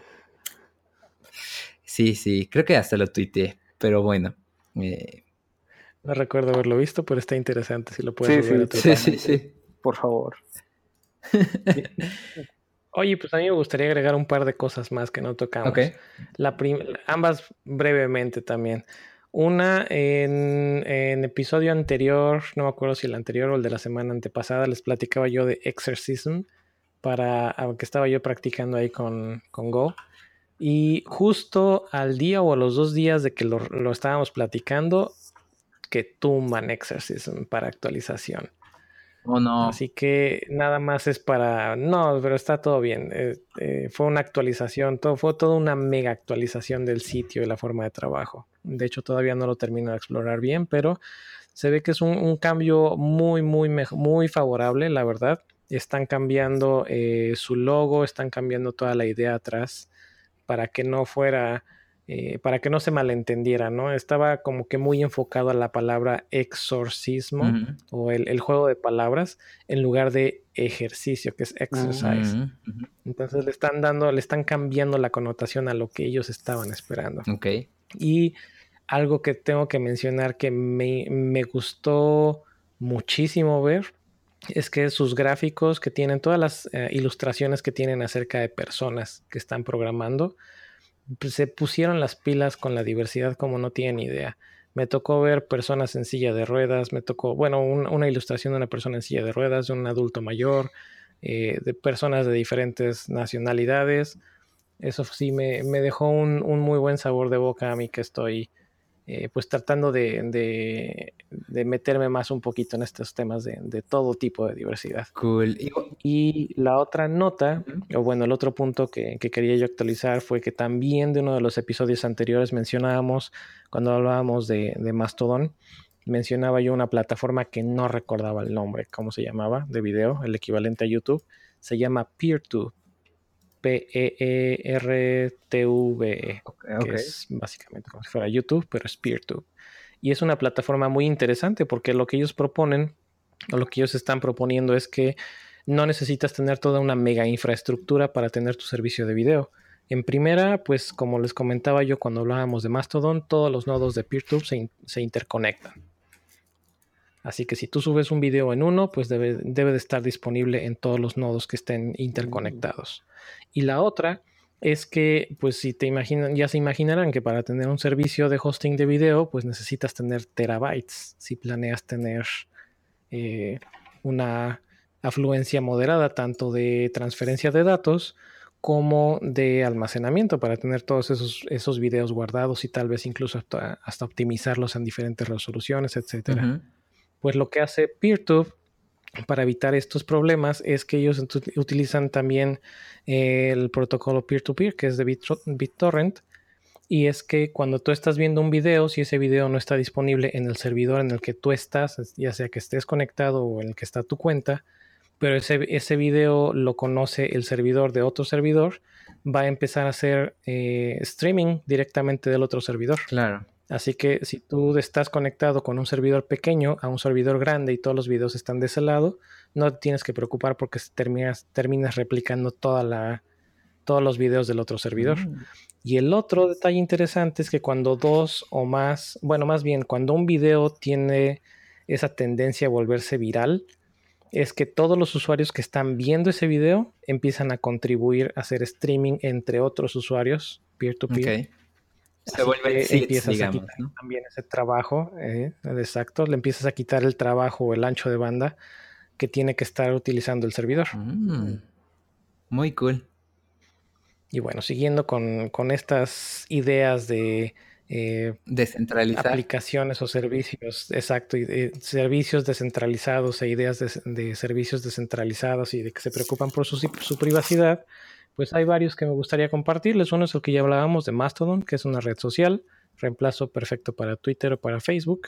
Sí, sí, creo que hasta lo tuiteé, pero bueno. Eh, no recuerdo haberlo visto, pero está interesante si lo puedes ver. Sí, sí, sí, por favor. (laughs) Oye, pues a mí me gustaría agregar un par de cosas más que no tocamos. Okay. La ambas brevemente también. Una, en, en, episodio anterior, no me acuerdo si el anterior o el de la semana antepasada, les platicaba yo de Exorcism, para, que estaba yo practicando ahí con, con Go. Y justo al día o a los dos días de que lo, estábamos platicando, que tumban Exorcism para actualización. Oh, no. Así que nada más es para. No, pero está todo bien. Eh, eh, fue una actualización, todo, fue toda una mega actualización del sitio y la forma de trabajo. De hecho, todavía no lo termino de explorar bien, pero se ve que es un, cambio muy, muy, muy favorable, la verdad. Están cambiando eh, su logo, están cambiando toda la idea atrás para que no fuera eh, para que no se malentendiera, ¿no? Estaba como que muy enfocado a la palabra exorcismo o el, juego de palabras en lugar de ejercicio, que es exercise. Entonces le están dando, le están cambiando la connotación a lo que ellos estaban esperando. Ok. Y algo que tengo que mencionar que me, me gustó muchísimo ver es que sus gráficos que tienen, todas las eh, ilustraciones que tienen acerca de personas que están programando, pues, se pusieron las pilas con la diversidad como no tienen idea. Me tocó ver personas en silla de ruedas, me tocó, bueno, una ilustración de una persona en silla de ruedas, de un adulto mayor, eh, de personas de diferentes nacionalidades. Eso sí me, me dejó un, un, muy buen sabor de boca a mí que estoy eh, pues tratando de, meterme más un poquito en estos temas de, todo tipo de diversidad. Cool. Y la otra nota, o bueno, el otro punto que, quería yo actualizar fue que también de uno de los episodios anteriores mencionábamos, cuando hablábamos de, de Mastodon, mencionaba yo una plataforma que no recordaba el nombre, cómo se llamaba, de video, el equivalente a YouTube, se llama PeerTube. P-E-E-R-T-V-E, que es básicamente como si fuera YouTube, pero es PeerTube. Y es una plataforma muy interesante porque lo que ellos proponen, o lo que ellos están proponiendo es que no necesitas tener toda una mega infraestructura para tener tu servicio de video. En primera, pues como les comentaba yo cuando hablábamos de Mastodon, todos los nodos de PeerTube se, se interconectan. Así que si tú subes un video en uno, pues debe, debe de estar disponible en todos los nodos que estén interconectados. Y la otra es que, pues si te imaginan, ya se imaginarán que para tener un servicio de hosting de video, pues necesitas tener terabytes. Si planeas tener eh, una afluencia moderada tanto de transferencia de datos como de almacenamiento para tener todos esos, esos videos guardados y tal vez incluso hasta, optimizarlos en diferentes resoluciones, etcétera. Pues lo que hace PeerTube para evitar estos problemas es que ellos utilizan también eh, el protocolo peer-to-peer, que es de BitTorrent. Y es que cuando tú estás viendo un video, si ese video no está disponible en el servidor en el que tú estás, ya sea que estés conectado o en el que está tu cuenta, pero ese, ese video lo conoce el servidor de otro servidor, va a empezar a hacer eh, streaming directamente del otro servidor. Claro. Así que si tú estás conectado con un servidor pequeño a un servidor grande y todos los videos están de ese lado, no te tienes que preocupar porque terminas, terminas replicando toda la, todos los videos del otro servidor. Mm. Y el otro detalle interesante es que cuando dos o más, bueno, más bien cuando un video tiene esa tendencia a volverse viral, es que todos los usuarios que están viendo ese video empiezan a contribuir a hacer streaming entre otros usuarios peer-to-peer se vuelve el empiezas a quitar también ese trabajo, eh, exacto, le empiezas a quitar el trabajo o el ancho de banda que tiene que estar utilizando el servidor. Mm. muy cool. Y bueno, siguiendo con, estas ideas de eh, descentralizar aplicaciones o servicios, exacto, y servicios descentralizados e ideas de, servicios descentralizados y de que se preocupan por su, su privacidad, pues hay varios que me gustaría compartirles. Uno es el que ya hablábamos de Mastodon, que es una red social, reemplazo perfecto para Twitter o para Facebook.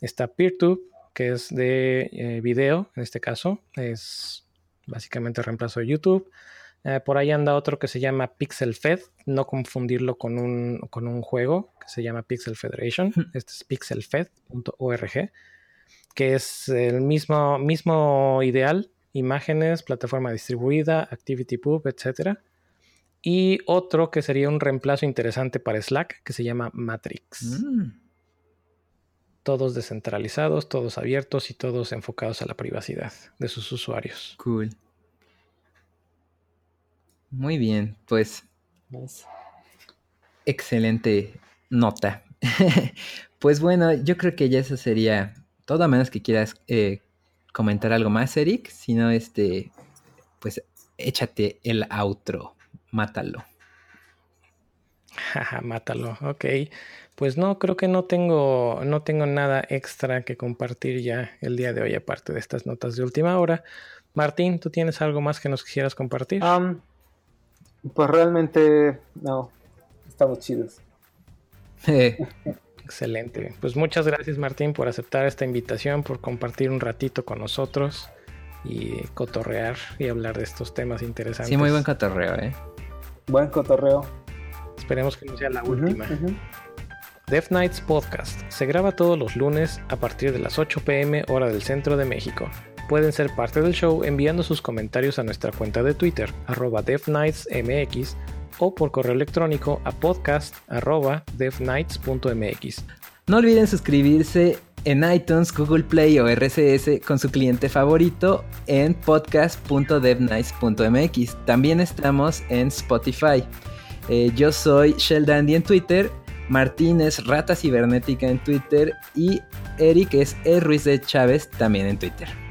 Está PeerTube, que es de eh, video, en este caso, es básicamente reemplazo de YouTube. Eh, por ahí anda otro que se llama Pixel Fed, no confundirlo con un, con un juego que se llama Pixel Federation. Este es pixelfed.org, que es el mismo, mismo ideal, imágenes, plataforma distribuida, ActivityPub, etc. Y otro que sería un reemplazo interesante para Slack, que se llama Matrix. Mm. Todos descentralizados, todos abiertos y todos enfocados a la privacidad de sus usuarios. Cool. Muy bien, pues. Excelente nota. (laughs) pues bueno, yo creo que ya eso sería todo, a menos que quieras eh, comentar algo más, Eric. Si no, este, pues échate el outro, mátalo. mátalo, ok. Pues no, creo que no tengo, no tengo nada extra que compartir ya el día de hoy, aparte de estas notas de última hora. Martín, ¿tú tienes algo más que nos quisieras compartir? pues realmente no, estamos chidos. (laughs) Excelente. Pues muchas gracias Martín por aceptar esta invitación, por compartir un ratito con nosotros y cotorrear y hablar de estos temas interesantes. Sí, muy buen cotorreo, ¿eh? Buen cotorreo. Esperemos que no sea la última. Death Nights Podcast se graba todos los lunes a partir de las 8 pm hora del centro de México. Pueden ser parte del show enviando sus comentarios a nuestra cuenta de Twitter, arroba DeathNightsMX, o por correo electrónico a podcast arroba No olviden suscribirse en iTunes, Google Play o RCS con su cliente favorito en podcast.devnice.mx. También estamos en Spotify. Eh, yo soy Dandy en Twitter, Martín es Rata Cibernética en Twitter y Eric es E. Ruiz de Chávez también en Twitter.